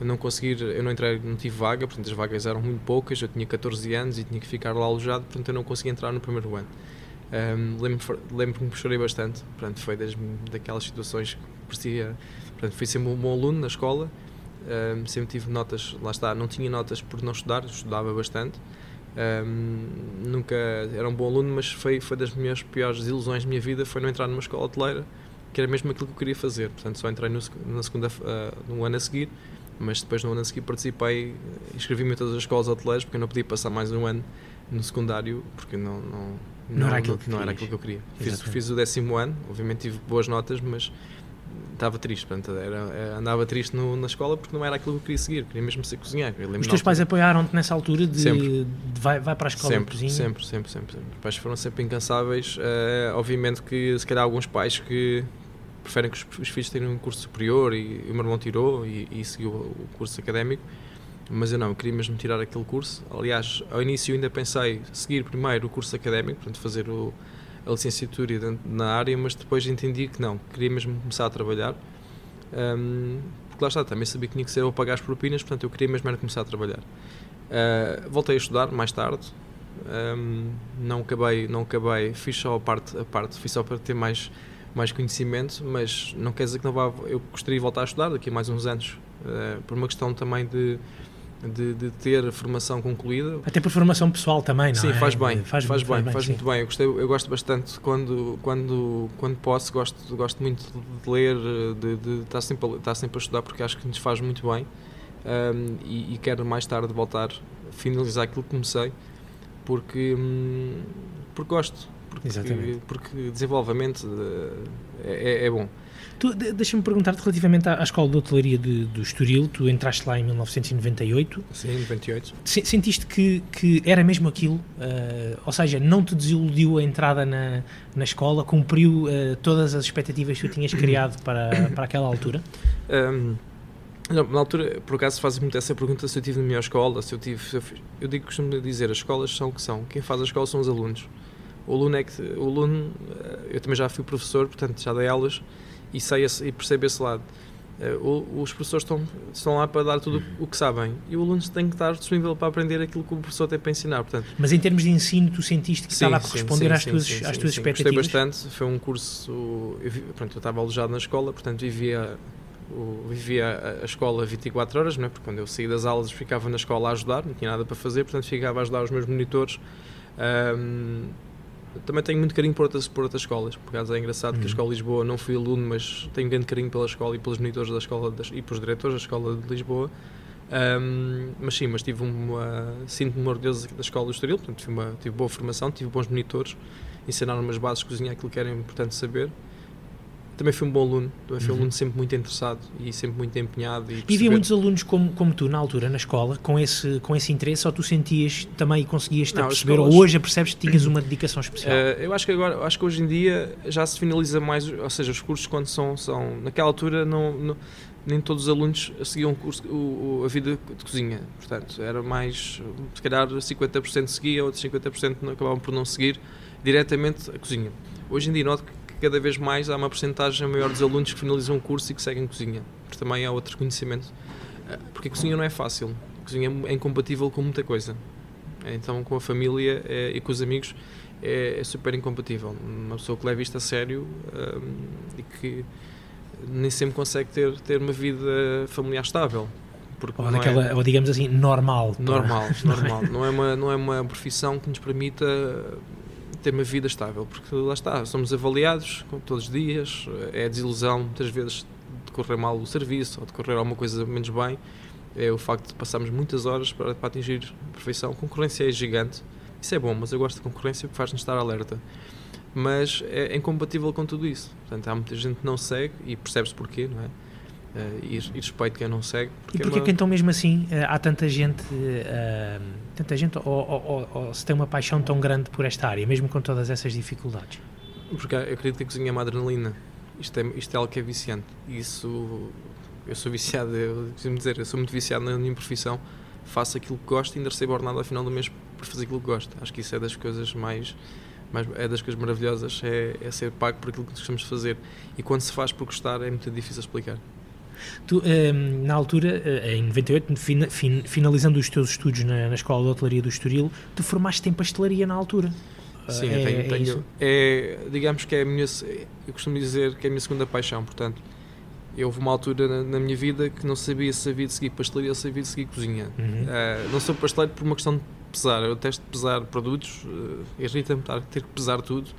eu não consegui, eu não entrei, não tive vaga, portanto as vagas eram muito poucas, eu tinha 14 anos e tinha que ficar lá alojado, portanto eu não consegui entrar no primeiro ano. Um, lembro, lembro que chorei bastante, portanto foi das, daquelas situações que parecia, portanto fui sempre um bom aluno na escola, um, sempre tive notas, lá está, não tinha notas por não estudar, estudava bastante, um, nunca era um bom aluno, mas foi, foi das minhas piores ilusões da minha vida, foi não entrar numa escola hoteleira, que era mesmo aquilo que eu queria fazer, portanto só entrei no, na segunda, uh, no ano a seguir, mas depois no ano a seguir participei, inscrevi-me em todas as escolas hoteleiras porque eu não podia passar mais um ano no secundário porque não, não, não, não era, aquilo não, não era aquilo que eu queria. Fiz, fiz, o décimo ano, obviamente tive boas notas, mas estava triste, portanto, era, era, andava triste no, na escola porque não era aquilo que eu queria seguir, queria mesmo ser cozinheiro. Os teus pais apoiaram-te nessa altura de, de, vai, vai para a escola sempre, cozinha? Sempre, sempre, sempre, sempre. Os pais foram sempre incansáveis. Uh, obviamente que se calhar alguns pais que preferem que os, os filhos tenham um curso superior e, e o meu irmão tirou e, e seguiu o curso académico, mas eu não, eu queria mesmo tirar aquele curso. Aliás, ao início ainda pensei seguir primeiro o curso académico, portanto fazer o, a licenciatura na área, mas depois entendi que não, queria mesmo começar a trabalhar. Um, porque lá está, também sabia que tinha que ser ou pagar as propinas, portanto eu queria mesmo era começar a trabalhar. Uh, voltei a estudar mais tarde, um, não acabei, não acabei, fiz só a parte, a parte, fiz só para ter mais mais conhecimento, mas não quer dizer que não vá. Eu gostaria de voltar a estudar daqui a mais uns anos, uh, por uma questão também de, de, de, ter a formação concluída. Até por formação pessoal também, não sim, é? faz bem, faz, faz bem, bem, faz muito bem. Eu, gostei, eu gosto bastante quando, quando, quando posso, gosto, gosto muito de ler, de, de estar, sempre a, estar sempre a estudar, porque acho que nos faz muito bem um, e, e, quero mais tarde voltar a finalizar aquilo que comecei, porque, hum, porque gosto porque, Exatamente. porque desenvolvimento é, é bom. Deixa-me perguntar-te relativamente à, à, Escola de Hotelaria de, do Estoril, tu entraste lá em 1998. Sim, 98. Sentiste que, que era mesmo aquilo? Uh, ou seja, não te desiludiu a entrada na, na escola? Cumpriu uh, todas as expectativas que tu tinhas criado para, para aquela altura? Um, não, na altura, por acaso, fazes muito essa pergunta se eu tive na minha escola, se eu tive. Se eu, eu digo, costumo dizer, as escolas são o que são. Quem faz a escola são os alunos. O aluno é que. O aluno, eh, eu também já fui professor, portanto já dei aulas e, sei esse, e percebo esse lado. Uh, os professores estão, estão lá para dar tudo o que sabem e o aluno tem que estar disponível para aprender aquilo que o professor tem para ensinar. Portanto, Mas em termos de ensino, tu sentiste que sim, estava a corresponder sim, às, sim, tuas, sim, às tuas expectativas? Gostei bastante. Foi um curso. Eu, pronto, eu estava alojado na escola, portanto vivia o, vivia a, a, escola 24 horas, não é? porque quando eu saí das aulas ficava na escola a ajudar, não tinha nada para fazer, portanto ficava a ajudar os meus monitores. Um, também tenho muito carinho por outras, por outras escolas, por acaso é engraçado uhum. que a uhum. Escola de Lisboa não fui aluno, mas tenho grande carinho pela escola e pelos monitores da escola das, e pelos diretores da Escola de Lisboa. Um, mas sim, mas tive uma. Sinto-me orgulhoso da escola do Estoril, portanto tive, uma, tive boa formação, tive bons monitores, ensinaram-me as bases de cozinha, aquilo que era importante saber também fui um bom aluno, também fui um aluno uhum. sempre muito interessado e sempre muito empenhado. E, e havia muitos alunos como, como tu na altura, na escola, com esse, com esse interesse, ou tu sentias também e conseguias não, perceber, escolas... ou hoje percebes que tinhas uma dedicação especial? Uh, eu acho que agora, acho que hoje em dia já se finaliza mais, ou seja, os cursos quando são, são naquela altura não, não nem todos os alunos seguiam o curso, o, a vida de cozinha, portanto, era mais, se calhar 50% seguia, outros 50% acabavam por não seguir diretamente a cozinha. Hoje em dia noto que cada vez mais há uma porcentagem maior dos alunos que finalizam o curso e que seguem cozinha, porque também há outro conhecimento. Eh, porque a cozinha não é fácil, a cozinha é incompatível com muita coisa. Então, com a família é, e com os amigos é, é, super incompatível. Uma pessoa que leva isto a sério um, ehm, e que nem sempre consegue ter, ter uma vida familiar estável. Porque ou, daquela, é, ou digamos assim, normal. Normal, (laughs) normal. Não é, uma, não é uma profissão que nos permita ter uma vida estável, porque lá está, somos avaliados todos os dias, é desilusão muitas vezes de correr mal o serviço ou de correr alguma coisa menos bem, é o facto de passarmos muitas horas para, para atingir a perfeição. A concorrência é gigante, isso é bom, mas eu gosto de concorrência porque faz-nos estar alerta. Mas é incompatível com tudo isso. Portanto, há muita gente que não segue e percebe-se porquê, não é? Uh, e, e respeito quem não segue. Porque e porquê é uma... que então mesmo assim uh, há tanta gente, uh, tanta gente ou, ou, ou, ou, se tem uma paixão tão grande por esta área, mesmo com todas essas dificuldades? Porque eu acredito que a cozinha é uma adrenalina. Isto é, isto é algo que é viciante. Isso, eu sou viciado, eu costumo dizer, eu sou muito viciado na minha profissão. Faço aquilo que gosto e ainda recebo ordenado ao final do mês por fazer aquilo que gosto. Acho que isso é das coisas mais mas é das coisas maravilhosas é, é, ser pago por aquilo que gostamos de fazer e quando se faz por gostar é muito difícil explicar Tu, um, ehm, na altura, eh, em 98, fin, fin, finalizando os teus estudos na, na Escola de Hotelaria do Estoril, tu formaste em pastelaria na altura. Sim, é, tenho, é tenho é, digamos que é a minha, eu costumo dizer que é a minha segunda paixão, portanto, houve uma altura na, na, minha vida que não sabia se havia de seguir pastelaria ou se havia de seguir cozinha. Uhum. Uh, não sou pasteleiro por uma questão de pesar, eu testo pesar produtos, uh, irrita-me ter que pesar tudo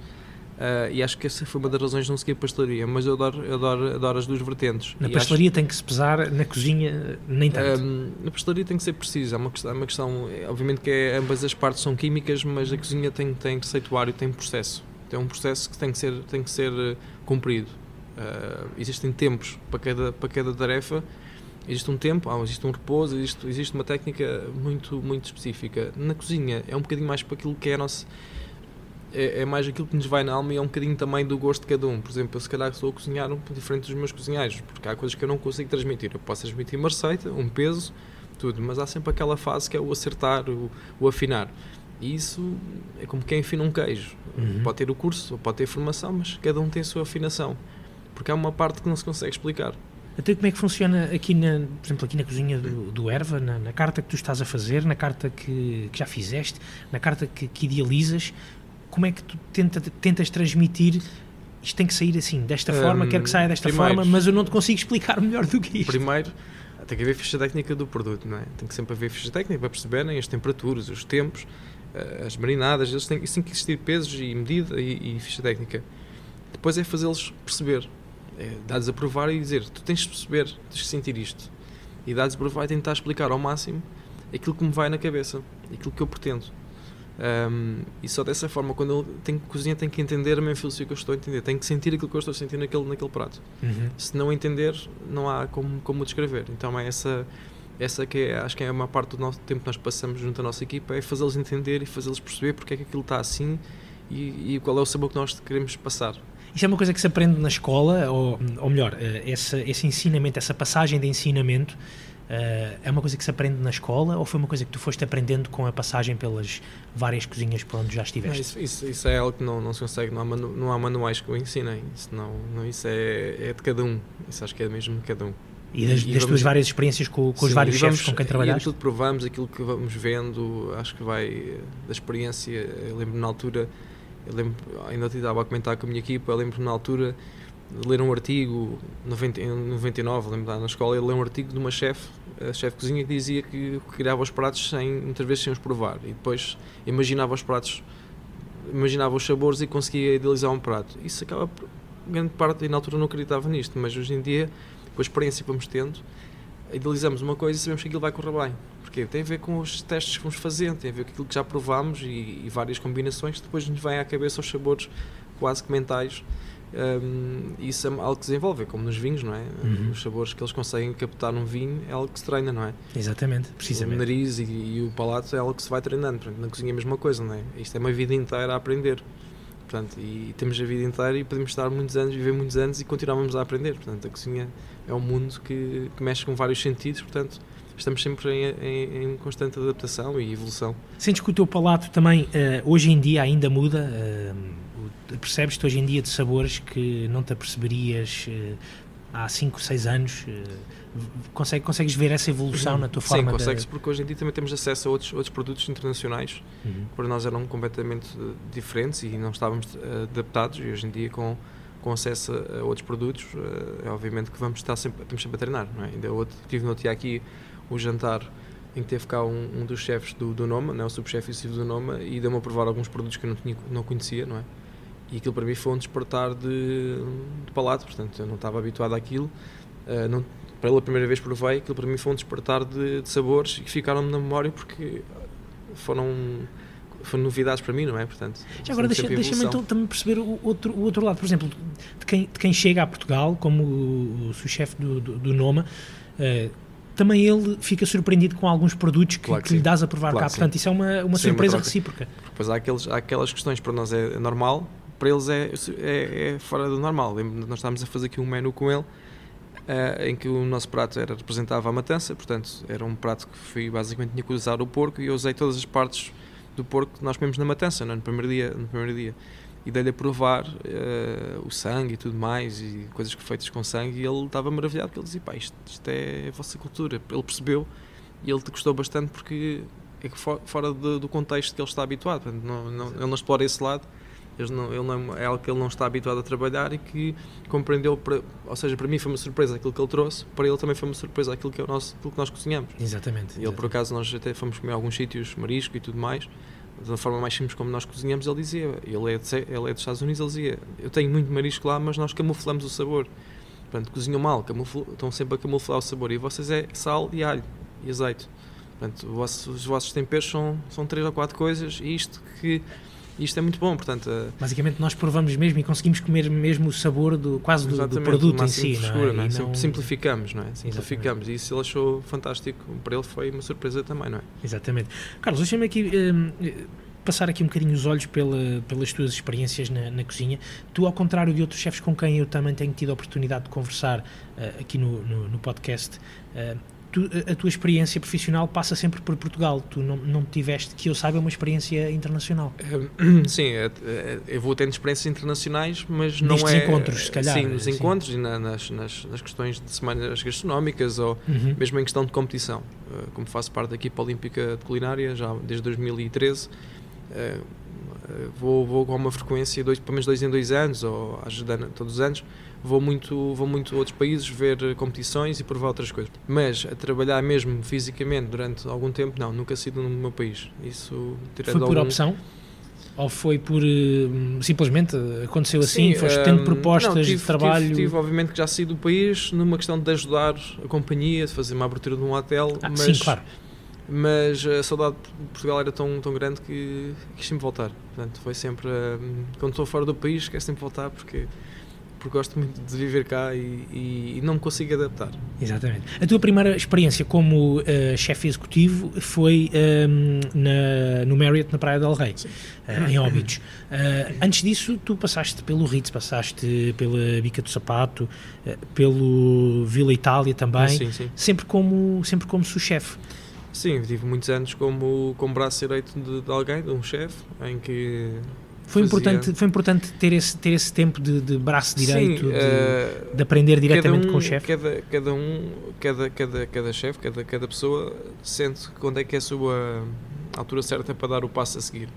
Uh, e acho que essa foi uma das razões de não seguir pastelaria, mas eu adoro, eu adoro, adoro as duas vertentes. Na pastelaria acho... tem que se pesar, na cozinha nem tanto. Um, na pastelaria tem que ser preciso, é uma é uma questão obviamente que é, ambas as partes são químicas, mas a cozinha tem, tem receituário, tem processo. Tem um processo que tem que ser, tem que ser uh, cumprido. Uh, existem tempos para cada, para cada tarefa, existe um tempo, ah, existe um repouso, existe, existe uma técnica muito, muito específica. Na cozinha é um bocadinho mais para aquilo que é a nossa é, é, mais aquilo que nos vai na alma e é um bocadinho também do gosto de cada um. Por exemplo, eu se calhar estou a cozinhar um diferente dos meus cozinheiros, porque há coisas que eu não consigo transmitir. Eu posso transmitir uma receita, um peso, tudo, mas há sempre aquela fase que é o acertar, o, o afinar. E isso é como quem afina um queijo. Uhum. Pode ter o curso, pode ter formação, mas cada um tem a sua afinação. Porque há uma parte que não se consegue explicar. Até como é que funciona aqui, na, por exemplo, aqui na cozinha do, do Erva, na, na, carta que tu estás a fazer, na carta que, que já fizeste, na carta que, que idealizas, como é que tu tenta, tentas transmitir isto tem que sair assim, desta forma, quero que saia desta primeiro, forma, mas eu não te consigo explicar (laughs) melhor do que isto. Primeiro, tem que haver ficha técnica do produto, não é? Tem que sempre haver ficha técnica para perceberem as temperaturas, os tempos, eh, as marinadas, eles têm, isso tem que existir pesos e medida e, e ficha técnica. Depois é fazê-los perceber, é dar-lhes a provar e dizer, tu tens de perceber, tens de sentir isto. E dar-lhes a provar e tentar explicar ao máximo aquilo que me vai na cabeça, aquilo que eu pretendo. Um, e só dessa forma, quando ele tem que cozinhar, tem que entender a minha filosofia que eu estou a entender, tem que sentir aquilo que eu estou a sentir naquele, naquele prato. Uhum. Se não entender, não há como, como descrever. Então é essa, essa que é, acho que é uma parte do nosso tempo que nós passamos junto à nossa equipa, é fazê-los entender e fazê-los perceber porque é que aquilo está assim e, e, qual é o sabor que nós queremos passar. Isso é uma coisa que se aprende na escola, ou, ou melhor, eh, esse, esse ensinamento, essa passagem de ensinamento Uh, é uma coisa que se aprende na escola ou foi uma coisa que tu foste aprendendo com a passagem pelas várias cozinhas por onde já estiveste? Não, isso, isso, isso, é algo que não, não se consegue, não há, manu, não há manuais que o ensinem, isso, não, não, isso é, é de cada um, isso acho que é mesmo de cada um. E das, e das tuas várias experiências com, com sim, os vários chefes com quem trabalhaste? aquilo que provamos, aquilo que vamos vendo, acho que vai da experiência. Eu lembro na altura, eu lembro, ainda estava a comentar com a minha equipa, eu lembro na altura ler um artigo, 90, em 99, lembro na escola, ele leu um artigo de uma chefe a chefe cozinha que dizia que criava os pratos sem, muitas vezes sem os provar e depois imaginava os pratos, imaginava os sabores e conseguia idealizar um prato. Isso acaba, grande parte, e na altura não acreditava nisto, mas hoje em dia, com a experiência que vamos tendo, idealizamos uma coisa e sabemos que aquilo vai correr bem. Porque tem a ver com os testes que vamos fazendo, tem a ver com aquilo que já provámos e, e várias combinações depois nos vêm à cabeça os sabores quase que mentais um, isso é algo que se desenvolve, é como nos vinhos, não é? Uhum. Os sabores que eles conseguem captar num vinho é algo que se treina, não é? Exatamente, precisamente. O nariz e, e, o palato é algo que se vai treinando. Portanto, na cozinha é a mesma coisa, não é? Isto é uma vida inteira a aprender. Portanto, e temos a vida inteira e podemos estar muitos anos, viver muitos anos e continuamos a aprender. Portanto, a cozinha é um mundo que, que mexe com vários sentidos, portanto, estamos sempre em, em, em, constante adaptação e evolução. Sentes que o teu palato também, uh, hoje em dia, ainda muda? Uh, percebes-te hoje em dia de sabores que não te aperceberias uh, há 5, 6 anos? Uh, consegue, consegues ver essa evolução na tua forma Sim, consegues, de... porque hoje em dia também temos acesso a outros, outros produtos internacionais uhum. que para nós eram completamente eh, diferentes e não estávamos adaptados e hoje em dia com com acesso a outros produtos, é obviamente que vamos estar sempre, estamos sempre a treinar, não é? Ainda outro, tive no dia aqui o jantar em que teve cá um, um dos chefes do, do Noma, não é? o subchefe executivo do Noma, e deu-me a provar alguns produtos que eu não, tinha, não conhecia, não é? E aquilo para mim foi um despertar de, de palato, portanto eu não estava habituado àquilo. Uh, não, pela primeira vez provei, aquilo para mim foi um despertar de, de sabores que ficaram-me na memória porque foram foram novidades para mim, não é? Portanto, Já agora deixa-me deixa então também perceber o outro, o outro lado, por exemplo, de quem, de quem chega a Portugal, como o, o chefe do, do, do, Noma, uh, também ele fica surpreendido com alguns produtos que, claro que, que lhe dás a provar claro cá. Portanto, isso é uma, uma sim, surpresa uma recíproca. Pois há, aqueles, há aquelas questões para nós é normal, para eles é, é, é fora do normal. Nós estávamos a fazer aqui um menu com ele Uh, em que o nosso prato era, representava a matança, portanto era um prato que fui, basicamente tinha que usar o porco e eu usei todas as partes do porco que nós comemos na matança, não, é? no, primeiro dia, no primeiro dia. E dei-lhe a provar uh, o sangue e tudo mais, e coisas feitas com sangue, e ele estava maravilhado, porque ele dizia, pá, isto, isto é a vossa cultura. Ele percebeu e ele te gostou bastante porque é fora do, contexto que ele está habituado, não, não, ele não explora esse lado ele não, ele não, é algo que ele não está habituado a trabalhar e que compreendeu, para, ou seja, para mim foi uma surpresa aquilo que ele trouxe, para ele também foi uma surpresa aquilo que, é o nosso, aquilo que nós cozinhamos. Exatamente. Ele, por acaso, nós até fomos comer alguns sítios, marisco e tudo mais, da forma mais simples como nós cozinhamos, ele dizia, ele é, de, ele é dos Estados Unidos, ele dizia, eu tenho muito marisco lá, mas nós camuflamos o sabor. Portanto, cozinham mal, camufl, estão sempre a camuflar o sabor, e vocês é sal e alho e azeite. Portanto, os vossos temperos são, são três ou quatro coisas, e isto que e isto é muito bom, portanto... Uh... Basicamente nós provamos mesmo e conseguimos comer mesmo o sabor do, quase do, do produto em si, frescura, não é? Não é? Simplificamos, não é? Simplificamos Exatamente. e isso ele achou fantástico, para ele foi uma surpresa também, não é? Exatamente. Carlos, deixa-me aqui... Uh, passar aqui um bocadinho os olhos pela, pelas tuas experiências na, na, cozinha. Tu, ao contrário de outros chefes com quem eu também tenho tido a oportunidade de conversar uh, aqui no, no, no podcast, uh, tu, a tua experiência profissional passa sempre por Portugal. Tu não, não tiveste, que eu saiba, uma experiência internacional. (clears throat) Sim, é, é, eu vou tendo experiências internacionais, mas não é... encontros, se calhar. Sim, nos sim. encontros e na, nas, nas, nas, questões de semanas gastronómicas ou uhum. mesmo em questão de competição. Eh, como faço parte da equipa olímpica de culinária já desde 2013, eh, vou, vou com uma frequência, dois, pelo menos dois em dois anos, ou ajudando todos os anos, vou muito, vou muito a outros países ver competições e provar outras coisas. Mas a trabalhar mesmo fisicamente durante algum tempo, não, nunca sido no meu país. Isso Foi por algum... opção? Ou foi por uh, simplesmente aconteceu assim? Sim, foste um, tendo propostas não, tive, de trabalho? Tive, tive, obviamente, que já saí do país numa questão de ajudar a companhia, de fazer uma abertura de um hotel, ah, mas, sim, claro. mas a saudade de Portugal era tão, tão grande que quis sempre voltar. Portanto, foi sempre. Quando estou fora do país, quero sempre voltar porque, porque gosto muito de viver cá e, e- e não me consigo adaptar. Exatamente. A tua primeira experiência como eh, chefe executivo foi ehm, na- no Marriott na Praia del Rei, eh, em Óbidos. Eh, antes disso, tu passaste pelo Ritz, passaste pela Bica do Sapato, pelo Vila Itália também, Sim, sim. sempre como sempre como sous-chefe. Sim, tive muitos anos como, como braço direito de, de alguém, de um chefe, em que. Foi fazia- importante, foi importante ter esse ter esse tempo de, de braço direito, Sim, de, eh, de aprender diretamente um, com o chefe. Cada, cada um, cada, cada, cada chefe, cada, cada pessoa sente quando é que é a sua altura certa para dar o passo a seguir.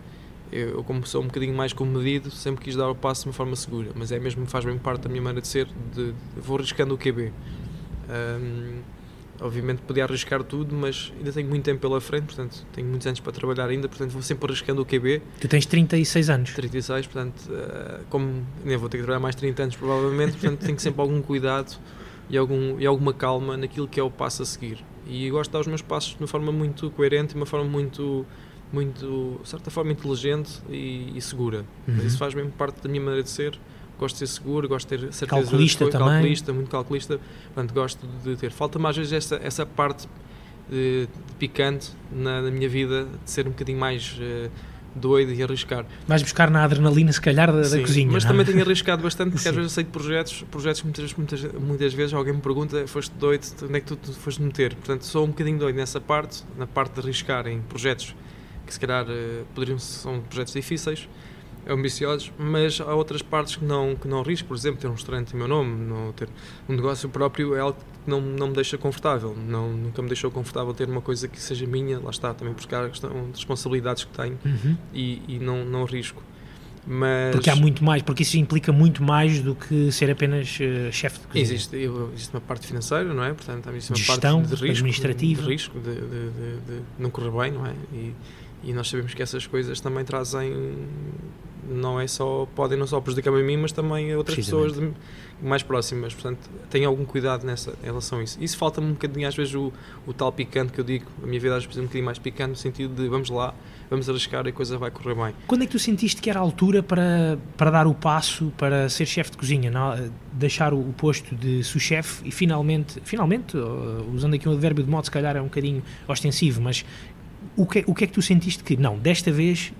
Eu, como sou um bocadinho mais comedido, sempre quis dar o passo de uma forma segura, mas é mesmo, faz bem parte da minha maneira de ser, de, de- vou arriscando o QB. Ahm, obviamente podia arriscar tudo, mas ainda tenho muito tempo pela frente, portanto tenho muitos anos para trabalhar ainda, portanto vou sempre arriscando o QB. Tu tens 36 anos. 36, portanto, eh, como nem vou ter que trabalhar mais 30 anos provavelmente, portanto tenho sempre algum cuidado e, algum, e alguma calma naquilo que é o passo a seguir. E gosto de dar os meus passos de uma forma muito coerente, de uma forma muito, muito de certa forma, inteligente e, e segura. Uhum. Isso faz mesmo parte da minha maneira de ser. Gosto de ser seguro, gosto de ter certeza Calculista coisas, também. calculista, muito calculista. Portanto, gosto de ter. Falta-me às vezes essa, essa parte de, de picante na, na minha vida, de ser um bocadinho mais eh, doido e arriscar. Vais buscar na adrenalina, se calhar, da, da Sim, cozinha. Mas não é? também tenho arriscado bastante porque (laughs) às Sim. vezes aceito projetos, projetos que muitas, muitas, muitas vezes alguém me pergunta, foste doido, onde é que tu te foste meter? Portanto, sou um bocadinho doido nessa parte, na parte de arriscar em projetos que se calhar eh, poderiam são projetos difíceis, ambiciosos, mas há outras partes que não, que não arrisco, por exemplo, ter um restaurante em meu nome, não ter um negócio próprio é algo que não, não me deixa confortável, não, nunca me deixou confortável ter uma coisa que seja minha, lá está, também por causa da questão de responsabilidades que tenho Uhum. e, e não, não arrisco. Mas Porque há muito mais, porque isso implica muito mais do que ser apenas eh, chefe de cozinha. Existe, existe uma parte financeira, não é? Portanto, existe uma De gestão, parte de risco, administrativa. de risco, de- de- de não correr bem, não é? E, e nós sabemos que essas coisas também trazem, não é só, podem não só prejudicar-me a mim, mas também a outras pessoas de- mais próximas. Portanto, tenho algum cuidado nessa, em relação a isso. Isso falta-me um bocadinho, às vezes, o, o tal picante que eu digo. A minha vida às vezes é um bocadinho mais picante, no sentido de vamos lá, vamos arriscar e a coisa vai correr bem. Quando é que tu sentiste que era a altura para, para dar o passo para ser chefe de cozinha, não? deixar o, o posto de sous-chefe e finalmente, finalmente, uh, usando aqui um advérbio de modo se calhar é um bocadinho ostensivo, mas o que, o que é que tu sentiste que, não, desta vez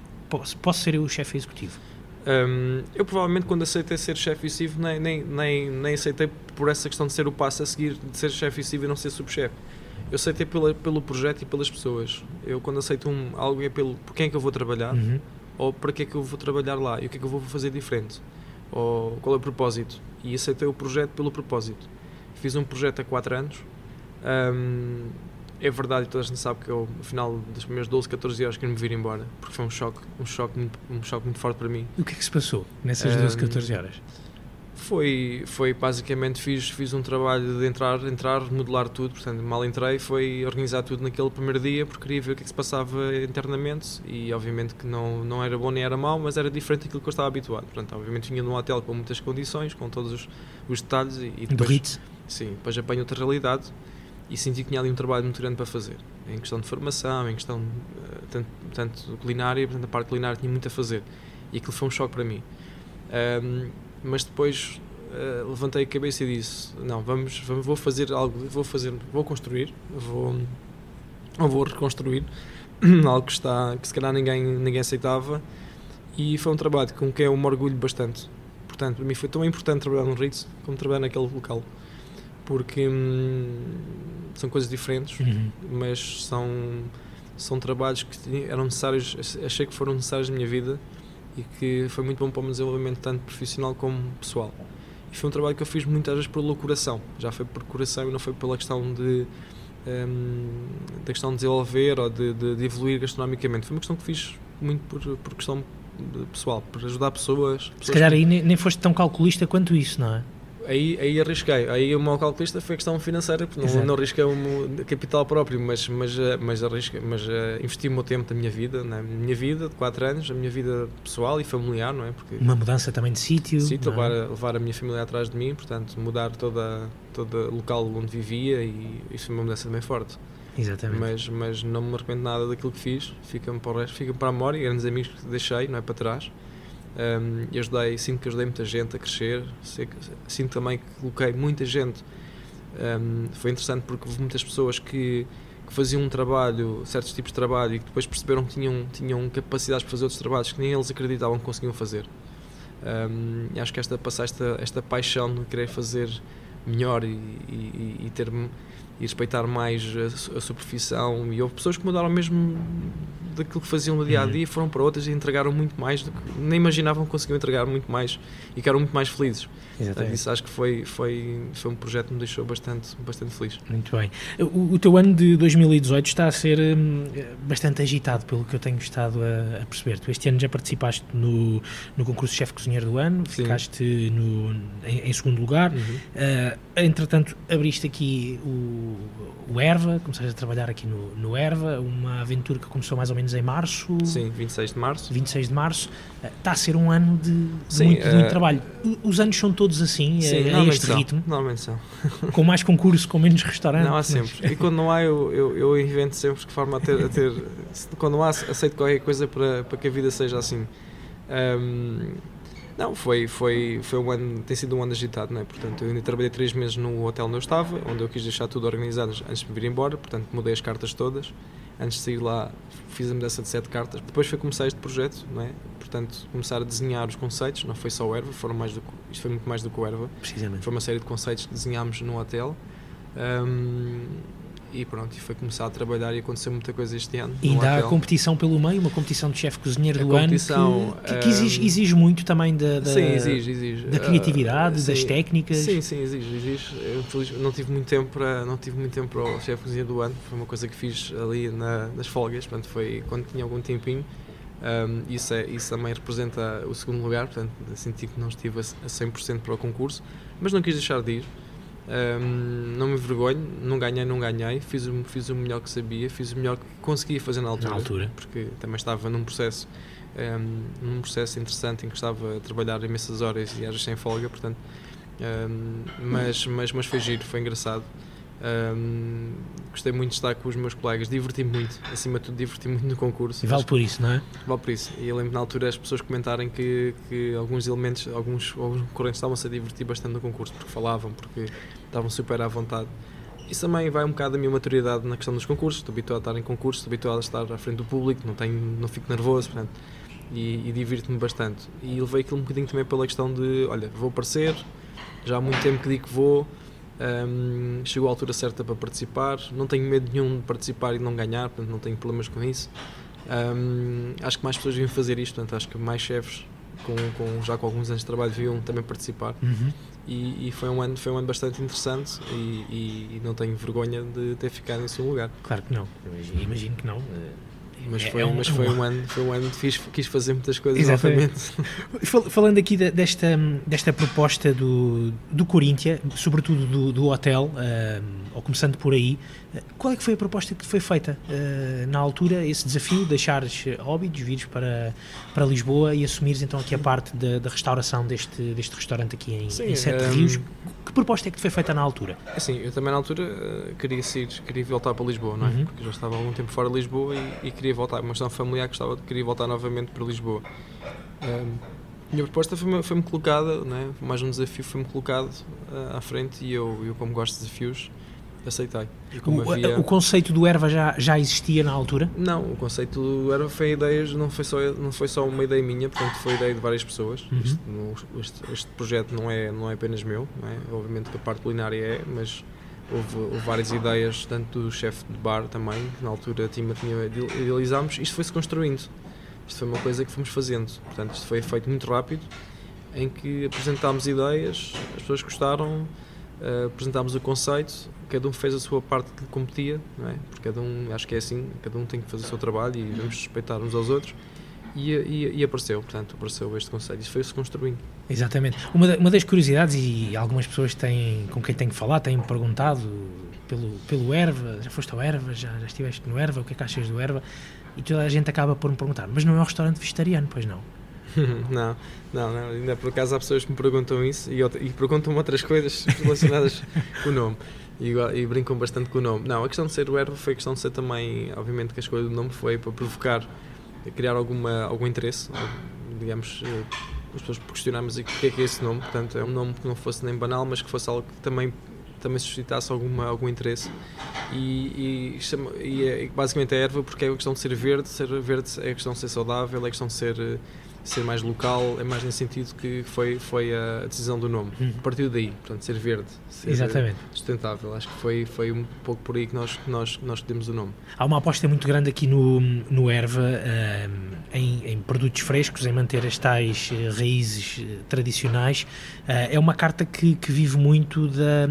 posso, ser eu o chefe executivo? Hum, eu provavelmente quando aceitei ser chefe excessivo nem, nem, nem, nem aceitei por essa questão de ser o passo a seguir de ser chefe excessivo e não ser subchefe. Eu aceitei pela, pelo projeto e pelas pessoas. Eu quando aceito um, algo é pelo por quem é que eu vou trabalhar Uhum. ou para que é que eu vou trabalhar lá e o que é que eu vou fazer diferente ou qual é o propósito. E aceitei o projeto pelo propósito. Fiz um projeto há 4 anos. Hum, é verdade, e toda a gente sabe que eu, no final dos primeiros 12, 14 horas, queria me vir embora, porque foi um choque, um choque, muito, um choque muito forte para mim. E o que é que se passou nessas 12, Hum, 14 horas? Foi, foi basicamente, fiz, fiz um trabalho de entrar, entrar, modelar tudo, portanto, mal entrei, foi organizar tudo naquele primeiro dia, porque queria ver o que é que se passava internamente e obviamente que não, não era bom nem era mau, mas era diferente daquilo que eu estava habituado. Portanto, obviamente vinha num hotel com muitas condições, com todos os, os detalhes e, e Do depois, Ritz? sim, depois apanho outra realidade e senti que tinha ali um trabalho muito grande para fazer, em questão de formação, em questão eh, tanto, tanto culinária, portanto a parte culinária tinha muito a fazer e aquilo foi um choque para mim. Ahm, mas depois eh, levantei a cabeça e disse: Não, vamos, vamos, vou fazer algo, vou fazer, vou construir, vou, ou vou reconstruir (clears throat) algo que está que se calhar ninguém, ninguém aceitava e foi um trabalho com que eu me orgulho bastante. Portanto, para mim foi tão importante trabalhar no Ritz como trabalhar naquele local, porque hum, são coisas diferentes, Uhum. mas são, são trabalhos que eram necessários, achei que foram necessários na minha vida e que foi muito bom para o meu desenvolvimento, tanto profissional como pessoal. E foi um trabalho que eu fiz muitas vezes pelo coração, já foi por coração e não foi pela questão de. hum, da questão de desenvolver ou de, de, de evoluir gastronomicamente. Foi uma questão que fiz muito por, por questão pessoal, por ajudar pessoas. Se pessoas calhar que- aí nem, nem foste tão calculista quanto isso, não é? Aí, aí arrisquei. Aí o meu calculista foi questão financeira, porque Exato. não, não arrisquei o capital próprio, mas, mas, eh, mas, arrisquei, mas eh, investi o meu tempo da minha vida, na minha vida de 4 anos, a minha vida pessoal e familiar, não é? Porque Uma mudança também de sítio. sim, não é? levar, a- levar a minha família atrás de mim, portanto, mudar toda todo o local onde vivia e isso foi uma mudança também forte. Exatamente. Mas, mas não me arrependo nada daquilo que fiz, fica-me para o resto, fica para a memória, grandes amigos que deixei, não é para trás. Um, e ajudei, sinto que ajudei muita gente a crescer, sinto também que coloquei muita gente. Um, foi interessante porque houve muitas pessoas que, que faziam um trabalho, certos tipos de trabalho, e que depois perceberam que tinham, tinham capacidades para fazer outros trabalhos que nem eles acreditavam que conseguiam fazer. Um, acho que esta, passar esta, esta paixão de querer fazer melhor e, e, e ter e respeitar mais a, a sua profissão e houve pessoas que mudaram mesmo daquilo que faziam no dia a dia foram para outras e entregaram muito mais do que nem imaginavam que conseguiam entregar muito mais e que eram muito mais felizes Exatamente. isso acho que foi, foi, foi um projeto que me deixou bastante, bastante feliz Muito bem. O, o teu ano de 2018 está a ser hum, bastante agitado, pelo que eu tenho estado a, a perceber. Tu este ano já participaste no, no concurso chefe cozinheiro do ano, Sim. ficaste no, em, em segundo lugar. Uhum. Uh, entretanto, abriste aqui o, o Erva, começaste a trabalhar aqui no, no Erva, uma aventura que começou mais ou menos em março. sim, 26 de março 26 de março, Uh, está a ser um ano de, Sim, muito, de muito uh, trabalho. Os anos são todos assim, Sim, a, a este são, ritmo, normalmente são (laughs) com mais concurso, com menos restaurantes. Não, há mas- sempre. E quando não há, eu, eu, eu invento sempre de forma a ter, a ter. Quando não há, aceito qualquer coisa para, para que a vida seja assim. Ahm, não, foi, foi, foi um ano, tem sido um ano agitado, não é? Portanto, eu ainda trabalhei três meses no hotel onde eu estava, onde eu quis deixar tudo organizado antes de me vir embora, portanto, mudei as cartas todas. Antes de sair lá, fiz a mudança de sete cartas. Depois foi começar este projeto, não é? Portanto, começar a desenhar os conceitos, não foi só o Erva, foram mais do que, isto foi muito mais do que o Erva. Precisamente. Foi uma série de conceitos que desenhámos no hotel. Um, e pronto, e foi começar a trabalhar e aconteceu muita coisa este ano. E ainda há a competição pelo meio, uma competição de chefe cozinheiro A do ano que, que- que exige, hum, exige muito também da, da, Sim, exige, exige. da criatividade, das sim. técnicas. Sim, sim, exige, exige. Eu não tive muito tempo para não tive muito tempo para o chefe cozinha do ano. Foi uma coisa que fiz ali na- nas folgas, portanto foi quando tinha algum tempinho. Um, isso, é, isso também representa o segundo lugar, portanto senti que não estive a a 100% para o concurso, mas não quis deixar de ir. Um, não me envergonho, não ganhei, não ganhei, fiz o, fiz o melhor que sabia, fiz o melhor que conseguia fazer na altura, Na altura. porque também estava num processo, um, num processo interessante em que estava a trabalhar imensas horas e vezes sem folga, portanto, um, mas, mas, mas foi giro, foi engraçado. Um, gostei muito de estar com os meus colegas, diverti-me muito, acima de tudo, diverti-me muito no concurso. E vale por isso, não é? Vale por isso. E eu lembro na altura as pessoas comentarem que, que alguns elementos, alguns, alguns concorrentes estavam-se a divertir bastante no concurso, porque falavam, porque estavam super à vontade. Isso também vai um bocado da minha maturidade na questão dos concursos. Estou habituado a estar em concursos, estou habituado a estar à frente do público, não, tenho, não fico nervoso, portanto, e, e divirto-me bastante. E levei aquilo um bocadinho também pela questão de: olha, vou aparecer, já há muito tempo que digo que vou, hum, chegou a altura certa para participar, não tenho medo nenhum de participar e não ganhar, portanto, não tenho problemas com isso. Hum, acho que mais pessoas deviam fazer isto, portanto, acho que mais chefes com, com- já com alguns anos de trabalho deviam também participar Uhum. e, e foi, um ano, foi um ano bastante interessante e, e- e não tenho vergonha de ter ficado em segundo lugar. Claro que não. Imagino que não. Mas É- foi, é um- mas um- foi um ano, foi um ano que fiz, quis fazer muitas coisas Exatamente. novamente. (laughs) Fal- Falando aqui de- desta, desta proposta do, do Corinthians, sobretudo do, do hotel, ah, ou começando por aí, qual é que foi a proposta que foi feita ah, na altura, esse desafio, deixares Óbidos, vires para, para Lisboa e assumires então aqui a parte da, da restauração deste, deste restaurante aqui em, Sim, em Sete hum, Rios. Que proposta é que te foi feita na altura? Assim, eu também na altura eh, queria sair, queria voltar para Lisboa, não é? Uhum. Porque já estava há algum tempo fora de Lisboa e, e queria voltar, uma questão familiar que estava, queria voltar novamente para Lisboa. Ahm, a minha proposta foi-me foi colocada, não é? mais um desafio foi-me colocado ah, à frente e eu, eu, como gosto de desafios, aceitei. O, havia... o conceito do erva já, já existia na altura? Não, o conceito era foi ideias, não foi só não foi só uma ideia minha, portanto foi ideia de várias pessoas. Uhum. Não- este, este projeto não é não é apenas meu, é? obviamente que a parte culinária é, mas houve, houve várias ideias, tanto do chefe de bar também, que na altura tinha, tinha idealizámos, isto foi-se construindo. Isto foi uma coisa que fomos fazendo, portanto isto foi feito muito rápido, em que apresentámos ideias, as pessoas gostaram, eh, apresentámos o conceito, cada um fez a sua parte que competia, não é? Porque cada um, acho que é assim, cada um tem que fazer o seu trabalho e vamos respeitar uns aos outros. E, e, e apareceu, portanto, apareceu este conceito. Isso foi-se construindo. Exatamente. Uma, da- uma das curiosidades, e algumas pessoas têm, com quem tenho falado têm perguntado pelo, pelo Erva, já foste ao Erva, já, já estiveste no Erva, o que é que achas do Erva? E toda a gente acaba por me perguntar, mas não é um restaurante vegetariano, pois não? (laughs) não, não, não, ainda por acaso há pessoas que me perguntam isso e, e perguntam outras coisas (laughs) relacionadas com o nome. e, e, brincam bastante com o nome. Não, a questão de ser o erva foi a questão de ser também, obviamente que a escolha do nome foi para provocar, criar alguma, algum interesse, digamos, eh, as pessoas questionarmos o que é que é esse nome, portanto é um nome que não fosse nem banal, mas que fosse algo que também também suscitasse alguma, algum interesse e, e, e é, basicamente é erva porque é a questão de ser verde, ser verde é a questão de ser saudável, é a questão de ser ser mais local, é mais nesse sentido que foi, foi a decisão do nome. Uhum. Partiu daí, portanto, ser verde, ser Exatamente. sustentável. Acho que foi, foi um pouco por aí que nós, nós, nós demos o nome. Há uma aposta muito grande aqui no, no Erva uh, em, em, produtos frescos, em manter as tais uh, raízes uh, tradicionais. é uma carta que, que vive muito da,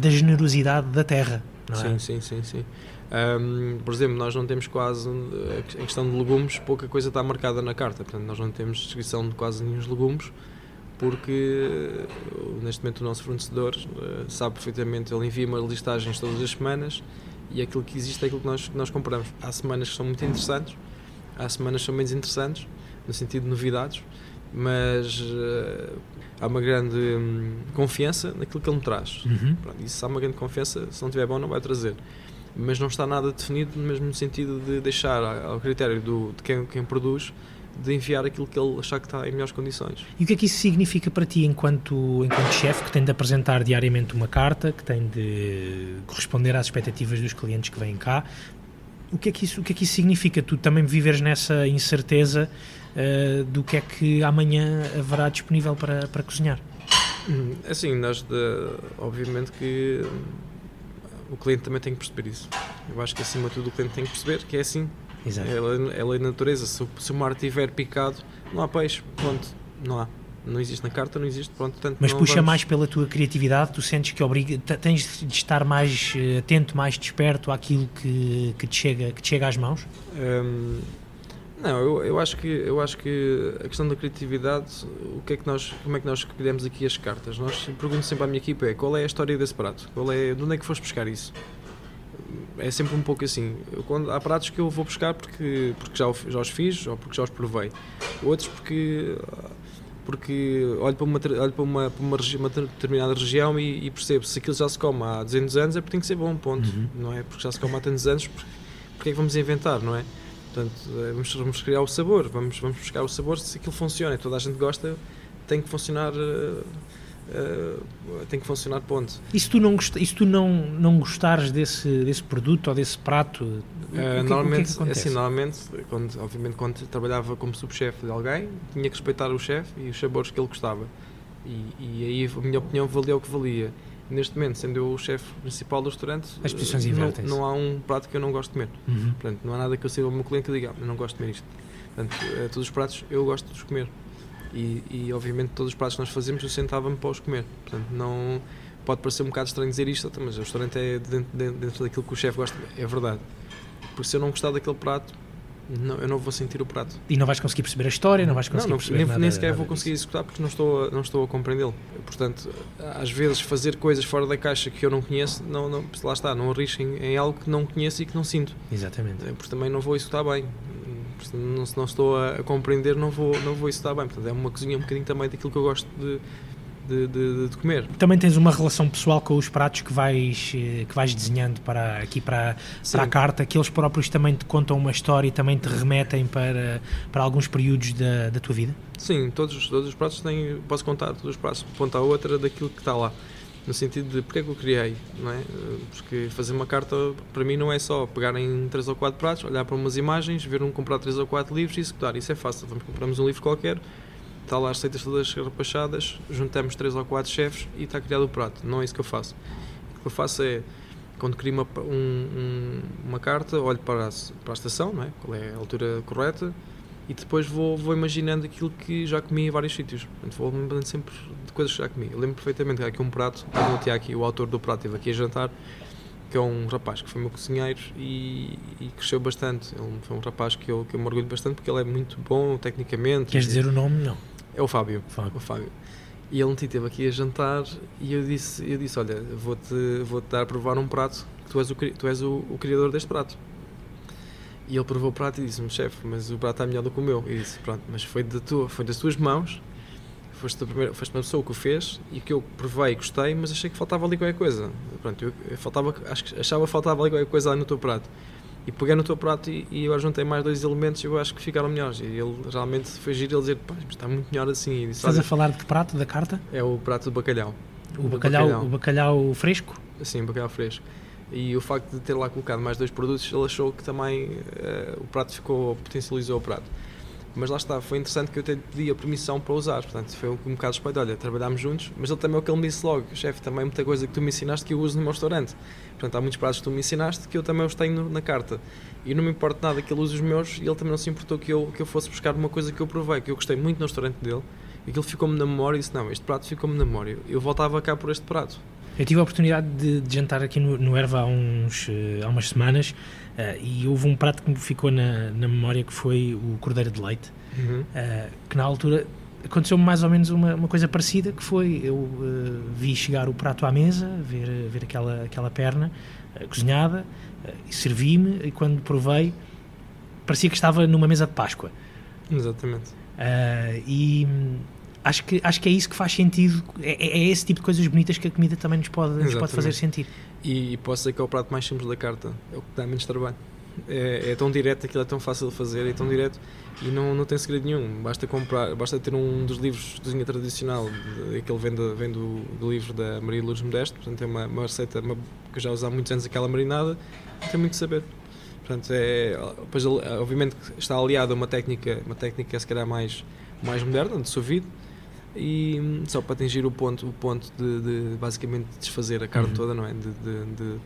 da generosidade da terra. É? Sim, sim, sim, sim. Um, por exemplo, nós não temos quase, em questão de legumes, pouca coisa está marcada na carta, portanto, nós não temos descrição de quase nenhum legumes, porque neste momento o nosso fornecedor uh, sabe perfeitamente, ele envia uma listagens todas as semanas e aquilo que existe é aquilo que nós, que nós compramos. Há semanas que são muito interessantes, há semanas que são menos interessantes, no sentido de novidades, mas uh, há uma grande hum, confiança naquilo que ele me traz. Uhum. Pronto, e se há uma grande confiança, se não estiver bom, não vai trazer mas não está nada definido no mesmo sentido de deixar ao critério do, de quem, quem produz de enviar aquilo que ele achar que está em melhores condições. E o que é que isso significa para ti enquanto, enquanto chefe que tem de apresentar diariamente uma carta, que tem de corresponder às expectativas dos clientes que vêm cá? O que é que isso, o que é que isso significa? Tu também viveres nessa incerteza uh, do que é que amanhã haverá disponível para, para cozinhar? Hum, assim, nós de, obviamente que o cliente também tem que perceber isso. Eu acho que acima de tudo o cliente tem que perceber que é assim. Exato. É, é lei da natureza. Se, se o mar estiver picado, não há peixe. Pronto, não há. Não existe na carta, não existe. Pronto, tanto Mas puxa vamos... mais pela tua criatividade, tu sentes que obriga, tens de estar mais eh, atento, mais desperto àquilo que, que, te, chega, que te chega às mãos? Hum, não, eu, eu, acho que, eu acho que a questão da criatividade, o que é que nós, como é que nós escolhemos aqui as cartas? Nós pergunto sempre à minha equipa é qual é a história desse prato? Qual é, de onde é que foste buscar isso? É sempre um pouco assim. Eu, quando, há pratos que eu vou buscar porque, porque já, já os fiz ou porque já os provei. Outros porque porque olho para uma, olho para uma, para uma, uma determinada região e, e, percebo se aquilo já se come há 200 anos é porque tem que ser bom, ponto. Uhum. Não é porque já se come há tantos anos, porque, porque é que vamos inventar, não é? Portanto, eh, vamos, vamos criar o sabor, vamos, vamos buscar o sabor, se aquilo funciona e toda a gente gosta, tem que funcionar. Uh, uh, tem que funcionar ponto. E se tu não, gost, se tu não, não gostares desse, desse produto ou desse prato, uh, que, normalmente, que é que assim, normalmente, quando, obviamente, quando trabalhava como subchefe de alguém, tinha que respeitar o chefe e os sabores que ele gostava. E, e aí a minha opinião valia o que valia neste momento, sendo eu o chefe principal do restaurante, as posições não, não há um prato que eu não gosto de comer. Uhum. Portanto, não há nada que eu sirva ao meu cliente e diga, ah, eu não gosto de comer isto. Portanto, eh, todos os pratos eu gosto de os comer. E, e obviamente todos os pratos que nós fazemos eu sentava-me para os comer. Portanto, não pode parecer um bocado estranho dizer isto, mas o restaurante é dentro, dentro daquilo que o chefe gosta, é verdade. Porque se eu não gostar daquele prato, não, eu não vou sentir o prato. E não vais conseguir perceber a história, não vais conseguir não, não, perceber nem, nada, nem sequer nada vou conseguir executar porque não estou, não estou a compreendê-lo. Portanto, às vezes fazer coisas fora da caixa que eu não conheço, não, não, lá está, não arrisco em, em algo que não conheço e que não sinto. Exatamente. Eh, porque também não vou executar bem. Não, se não estou a, a compreender, não vou, não vou executar bem. Portanto, é uma cozinha um bocadinho também daquilo que eu gosto de, de, de, de, comer. Também tens uma relação pessoal com os pratos que vais, eh, que vais desenhando para, aqui para, para a carta, que eles próprios também te contam uma história e também te remetem para, para alguns períodos da, da tua vida? Sim, todos, todos os pratos têm, posso contar todos os pratos, ponta a outra daquilo que está lá. No sentido de porque é que eu criei, não é? Porque fazer uma carta para mim não é só pegar em 3 ou 4 pratos, olhar para umas imagens, ver um comprar 3 ou 4 livros e executar. Isso é fácil. Vamos compramos um livro qualquer, está lá as receitas todas repachadas, juntamos três ou quatro chefes e está criado o prato. Não é isso que eu faço. O que eu faço é, quando crio uma, um, um, uma carta, olho para a, para a estação, não é? qual é a altura correta, e depois vou, vou imaginando aquilo que já comi em vários sítios. Vou lembrando sempre de coisas que já comi. Eu lembro perfeitamente que há aqui um prato, o aqui, o autor do prato, esteve aqui a jantar, que é um rapaz que foi meu cozinheiro e, e, cresceu bastante. Ele foi um rapaz que eu, que eu me orgulho bastante porque ele é muito bom tecnicamente. Queres dizer o nome? Não. É o Fábio. Fábio. O Fábio. E ele esteve aqui a jantar e eu disse, eu disse olha, vou-te vou -te dar a provar um prato, que tu és, o, tu és o, o criador deste prato. E ele provou o prato e disse-me, chefe, mas o prato está melhor do que o meu. E disse, pronto, mas foi, da tua, foi das tuas mãos, foste a, primeira, foste uma pessoa que o fez e que eu provei e gostei, mas achei que faltava ali qualquer coisa. Pronto, eu, eu faltava, acho que achava que faltava ali qualquer coisa ali no teu prato. E peguei no teu prato e, e agora juntei mais dois elementos e eu acho que ficaram melhores. E ele realmente foi giro ele dizer, pá, está muito melhor assim. E disse, Estás a falar de que prato da carta? É o prato do bacalhau. O, bacalhau, bacalhau, o bacalhau fresco? Sim, bacalhau fresco. E o facto de ter lá colocado mais dois produtos, ele achou que também uh, o prato ficou, potencializou o prato. Mas lá está, foi interessante que eu até pedi a permissão para usar, portanto foi um, um bocado espelho, olha, trabalhámos juntos, mas ele também é o que ele me disse logo, chefe, também muita coisa que tu me ensinaste que eu uso no meu restaurante. Portanto, há muitos pratos que tu me ensinaste que eu também os tenho na carta. E não me importa nada que ele use os meus e ele também não se importou que eu, que eu fosse buscar uma coisa que eu provei, que eu gostei muito no restaurante dele, e aquilo ficou-me na memória e disse, não, este prato ficou-me na memória, eu voltava cá por este prato. Eu tive a oportunidade de, de jantar aqui no, no Erva há, uns, eh, há umas semanas uh, e houve um prato que me ficou na, na memória que foi o cordeiro de leite, uhum. uh, que na altura aconteceu-me mais ou menos uma, uma coisa parecida, que foi, eu uh, vi chegar o prato à mesa, ver, ver aquela, aquela perna cozinhada, e servi-me e quando provei parecia que estava numa mesa de Páscoa. Exatamente. e acho que, acho que é isso que faz sentido, é, é, é esse tipo de coisas bonitas que a comida também nos pode, nos pode fazer sentir. E, e, posso dizer que é o prato mais simples da carta, é o que dá menos trabalho. É, é tão direto, aquilo é tão fácil de fazer, é tão direto e não, não tem segredo nenhum. Basta comprar, basta ter um dos livros de cozinha tradicional, aquele vem, de, vem do, do, livro da Maria Lourdes Modesto, portanto é uma, uma receita uma, que eu já uso há muitos anos, aquela marinada, tem muito que saber. Portanto, é, depois, obviamente está aliado a uma técnica, uma técnica se calhar mais, mais moderna, de sous vide, e hum, só para atingir o ponto, o ponto de, de basicamente desfazer a carne uhum. toda, não é? De, de,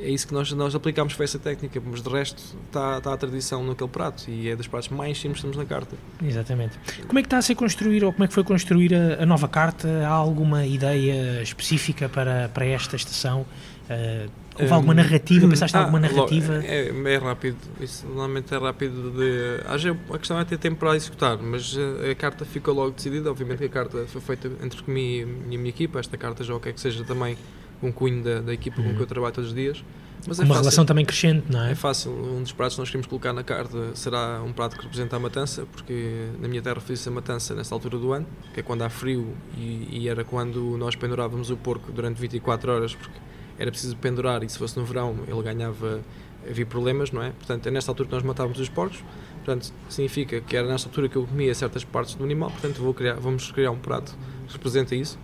é isso que nós, nós aplicamos para essa técnica, mas de resto está, está a tradição naquele prato e é dos pratos mais simples que temos na carta. Exatamente. Como é que está a ser construído ou como é que foi construir a, a nova carta? Há alguma ideia específica para, para esta estação? Uh, Houve um, alguma narrativa? Pensaste em ah, alguma narrativa? É, é, rápido, isso normalmente é rápido de. Às a questão é ter tempo para executar, mas a, a carta ficou logo decidida. Obviamente que a carta foi feita entre mim e a minha equipa. Esta carta já o que é que seja também um cunho da, da equipa uhum. com que eu trabalho todos os dias. Mas é uma fácil, relação também crescente, não é? É fácil. Um dos pratos que nós queremos colocar na carta será um prato que representa a matança, porque na minha terra fiz a matança nessa altura do ano, que é quando há frio e, e era quando nós pendurávamos o porco durante 24 horas, porque era preciso pendurar e se fosse no verão ele ganhava, havia problemas, não é? Portanto, é nesta altura que nós matávamos os porcos, portanto, significa que era nesta altura que eu comia certas partes do animal, portanto, vou criar, vamos criar um prato que representa isso.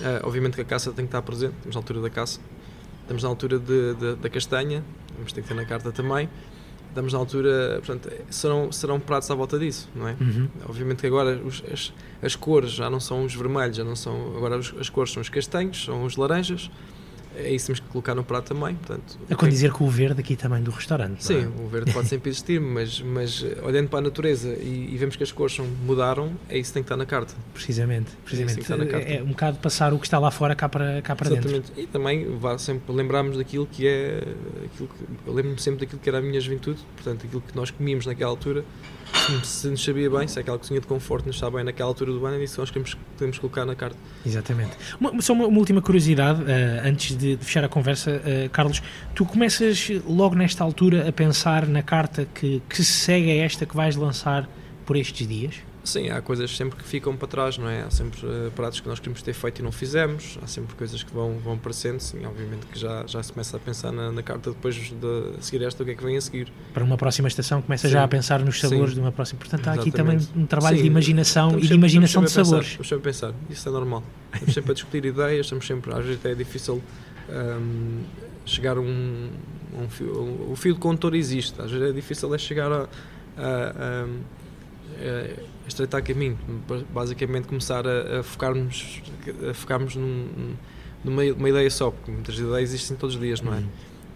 Uh, obviamente que a caça tem que estar presente, estamos na altura da caça, estamos na altura de, de, da castanha, vamos ter que ter na carta também, estamos na altura, portanto, serão, serão pratos à volta disso, não é? Uhum. Obviamente que agora os, as, as cores já não são os vermelhos, já não são, agora os, as cores são os castanhos, são os laranjas, é isso que temos que colocar no prato também. Portanto, a condizer com o verde aqui também do restaurante. Sim, é? o verde pode sempre existir, mas, mas eh, olhando para a natureza e, e, vemos que as cores mudaram, é isso que tem que estar na carta. Precisamente, precisamente. É, é, um bocado passar o que está lá fora cá para, cá para Exatamente. dentro. E também vá sempre lembrarmos daquilo que é. Aquilo que, eu lembro-me sempre daquilo que era a minha juventude, portanto, aquilo que nós comíamos naquela altura se nos sabia bem, se é aquela cozinha de conforto nos está bem naquela altura do ano, é isso que nós queremos colocar na carta. Exatamente. Uma, só uma, uma última curiosidade, uh, antes de, de, fechar a conversa, uh, Carlos, tu começas logo nesta altura a pensar na carta que, que se segue a esta que vais lançar por estes dias? Sim, há coisas sempre que ficam para trás, não é? Há sempre uh, pratos que nós queremos ter feito e não fizemos, há sempre coisas que vão, vão aparecendo, sim, obviamente que já, já se começa a pensar na, na carta depois de seguir esta, o que é que vem a seguir. Para uma próxima estação começa sim. já a pensar nos sabores sim. de uma próxima, portanto há Exatamente. aqui também um trabalho sim. de imaginação estamos e de imaginação de sabores. Pensar, estamos sempre a pensar, isso é normal, estamos sempre a discutir ideias, estamos sempre, às vezes é difícil um, chegar a um, um fio, o fio de condutor existe, às vezes é difícil é chegar a, a, a é, estreitar caminho, basicamente começar a, a focarmos, a focarmos num, numa, numa ideia só, porque muitas ideias existem todos os dias, não é? Uhum.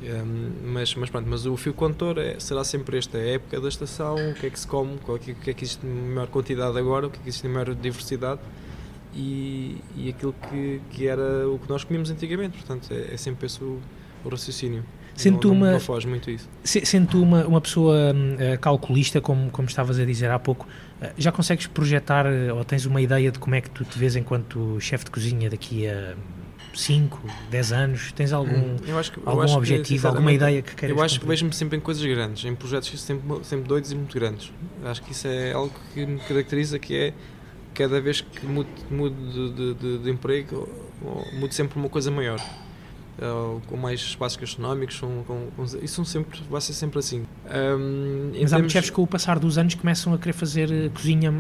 Um, mas, mas pronto, mas o fio condutor é, será sempre este, é a época da estação, o que é que se come, o que, é, o que é que existe em maior quantidade agora, o que é que existe em maior diversidade e, e aquilo que, que era o que nós comíamos antigamente, portanto é, é sempre esse o, o raciocínio. Sendo não, uma, não foge muito isso. Sendo uma, uma pessoa uh, calculista, como, como estavas a dizer há pouco, uh, já consegues projetar uh, ou tens uma ideia de como é que tu te vês enquanto chefe de cozinha daqui a 5, 10 anos? Tens algum, hum, que, algum objetivo, que, alguma ideia que queiras Eu acho que vejo-me sempre em coisas grandes, em projetos sempre, sempre doidos e muito grandes. Acho que isso é algo que me caracteriza, que é cada vez que mudo, mudo de, de, de, de emprego, mudo sempre uma coisa maior. Uh, com mais espaços gastronómicos, com, com, com, isso são sempre, vai ser sempre assim. Um, Mas há muitos chefes que com o passar dos anos começam a querer fazer eh, cozinha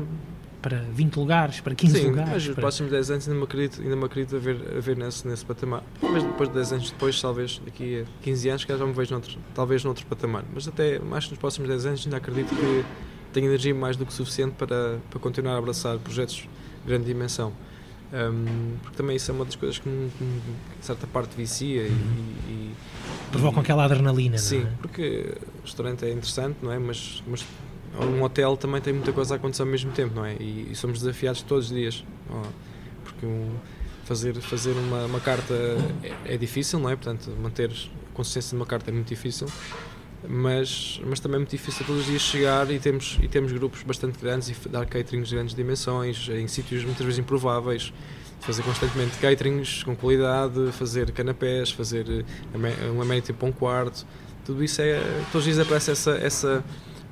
para 20 lugares, para 15 Sim, lugares. mas para... próximos 10 anos ainda me acredito, ainda me acredito a ver, a ver nesse, nesse patamar. Mas depois de 10 anos depois, talvez daqui a 15 anos, já me vejo noutro, talvez noutro patamar. Mas até mais nos próximos 10 anos ainda acredito que tenho energia mais do que suficiente para, para continuar a abraçar projetos de grande dimensão. Um, porque também isso é uma das coisas que, me, que certa parte vicia e, e provocam aquela adrenalina. Sim, é? porque o restaurante é interessante, não é? Mas, mas um hotel também tem muita coisa a acontecer ao mesmo tempo, não é? E, e somos desafiados todos os dias. Porque um, fazer, fazer uma, uma carta é, é, difícil, não é? Portanto, manter a consistência de uma carta é muito difícil. Mas, mas também é muito difícil todos os dias chegar e temos, e temos grupos bastante grandes e dar caterings de grandes dimensões, em sítios muitas vezes improváveis, fazer constantemente caterings com qualidade, fazer canapés, fazer eh, um amenity para um quarto, tudo isso é, todos os dias aparece essa, essa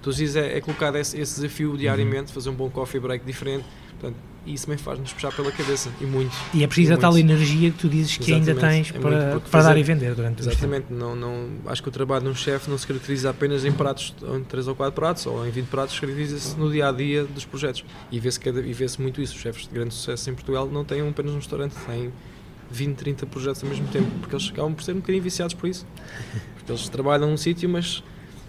todos os dias é, é colocado esse, esse, desafio diariamente, uhum. fazer um bom coffee break diferente. Portanto, isso também faz-nos puxar pela cabeça e muito. E é preciso a tal energia que tu dizes que Exatamente. ainda tens é para, para dar e vender durante o Exatamente, não, não, acho que o trabalho de um chefe não se caracteriza apenas em pratos, em 3 ou 4 pratos ou em 20 pratos, caracteriza-se no dia a dia dos projetos. E vê-se vê muito isso. Os chefes de grande sucesso em Portugal não têm apenas um restaurante, têm 20, 30 projetos ao mesmo tempo, porque eles acabam por ser um bocadinho viciados por isso. (laughs) Porque eles trabalham num sítio, mas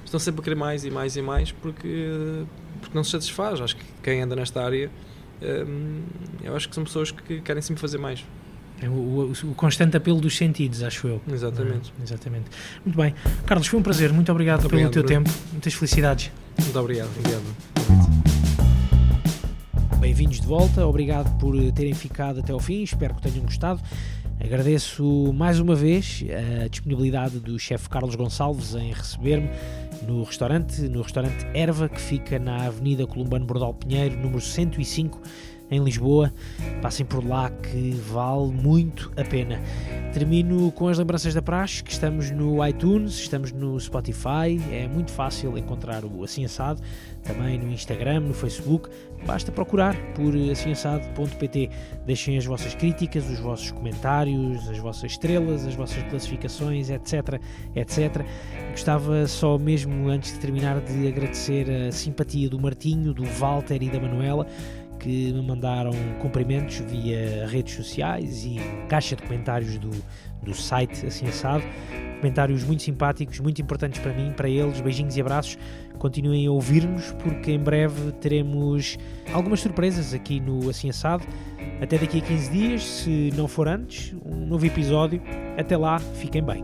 estão sempre a querer mais e mais e mais porque, porque não se satisfaz. Acho que quem anda nesta área, hum, eu acho que são pessoas que querem sempre fazer mais. É o, o, o, constante apelo dos sentidos, acho eu. Exatamente. É? Exatamente. Muito bem. Carlos, foi um prazer. Muito obrigado, Muito obrigado pelo teu Bruno. tempo. Muitas felicidades. Muito obrigado. Obrigado. Bem-vindos de volta. Obrigado por terem ficado até ao fim. Espero que tenham gostado. Agradeço mais uma vez a disponibilidade do chefe Carlos Gonçalves em receber-me no restaurante, no restaurante Erva, que fica na Avenida Columbano Bordal Pinheiro, número 105, em Lisboa. Passem por lá que vale muito a pena. Termino com as lembranças da praxe, que estamos no iTunes, estamos no Spotify, é muito fácil encontrar o Assim Assado, também no Instagram, no Facebook, basta procurar por assimassado.pt. Deixem as vossas críticas, os vossos comentários, as vossas estrelas, as vossas classificações, etc, etc. Gostava só mesmo, antes de terminar, de agradecer a simpatia do Martinho, do Walter e da Manuela, que me mandaram cumprimentos via redes sociais e caixa de comentários do, do site Assim Assado. Comentários muito simpáticos, muito importantes para mim, para eles. Beijinhos e abraços. Continuem a ouvir-nos porque em breve teremos algumas surpresas aqui no Assim Assado. Até daqui a 15 dias, se não for antes, um novo episódio. Até lá, fiquem bem.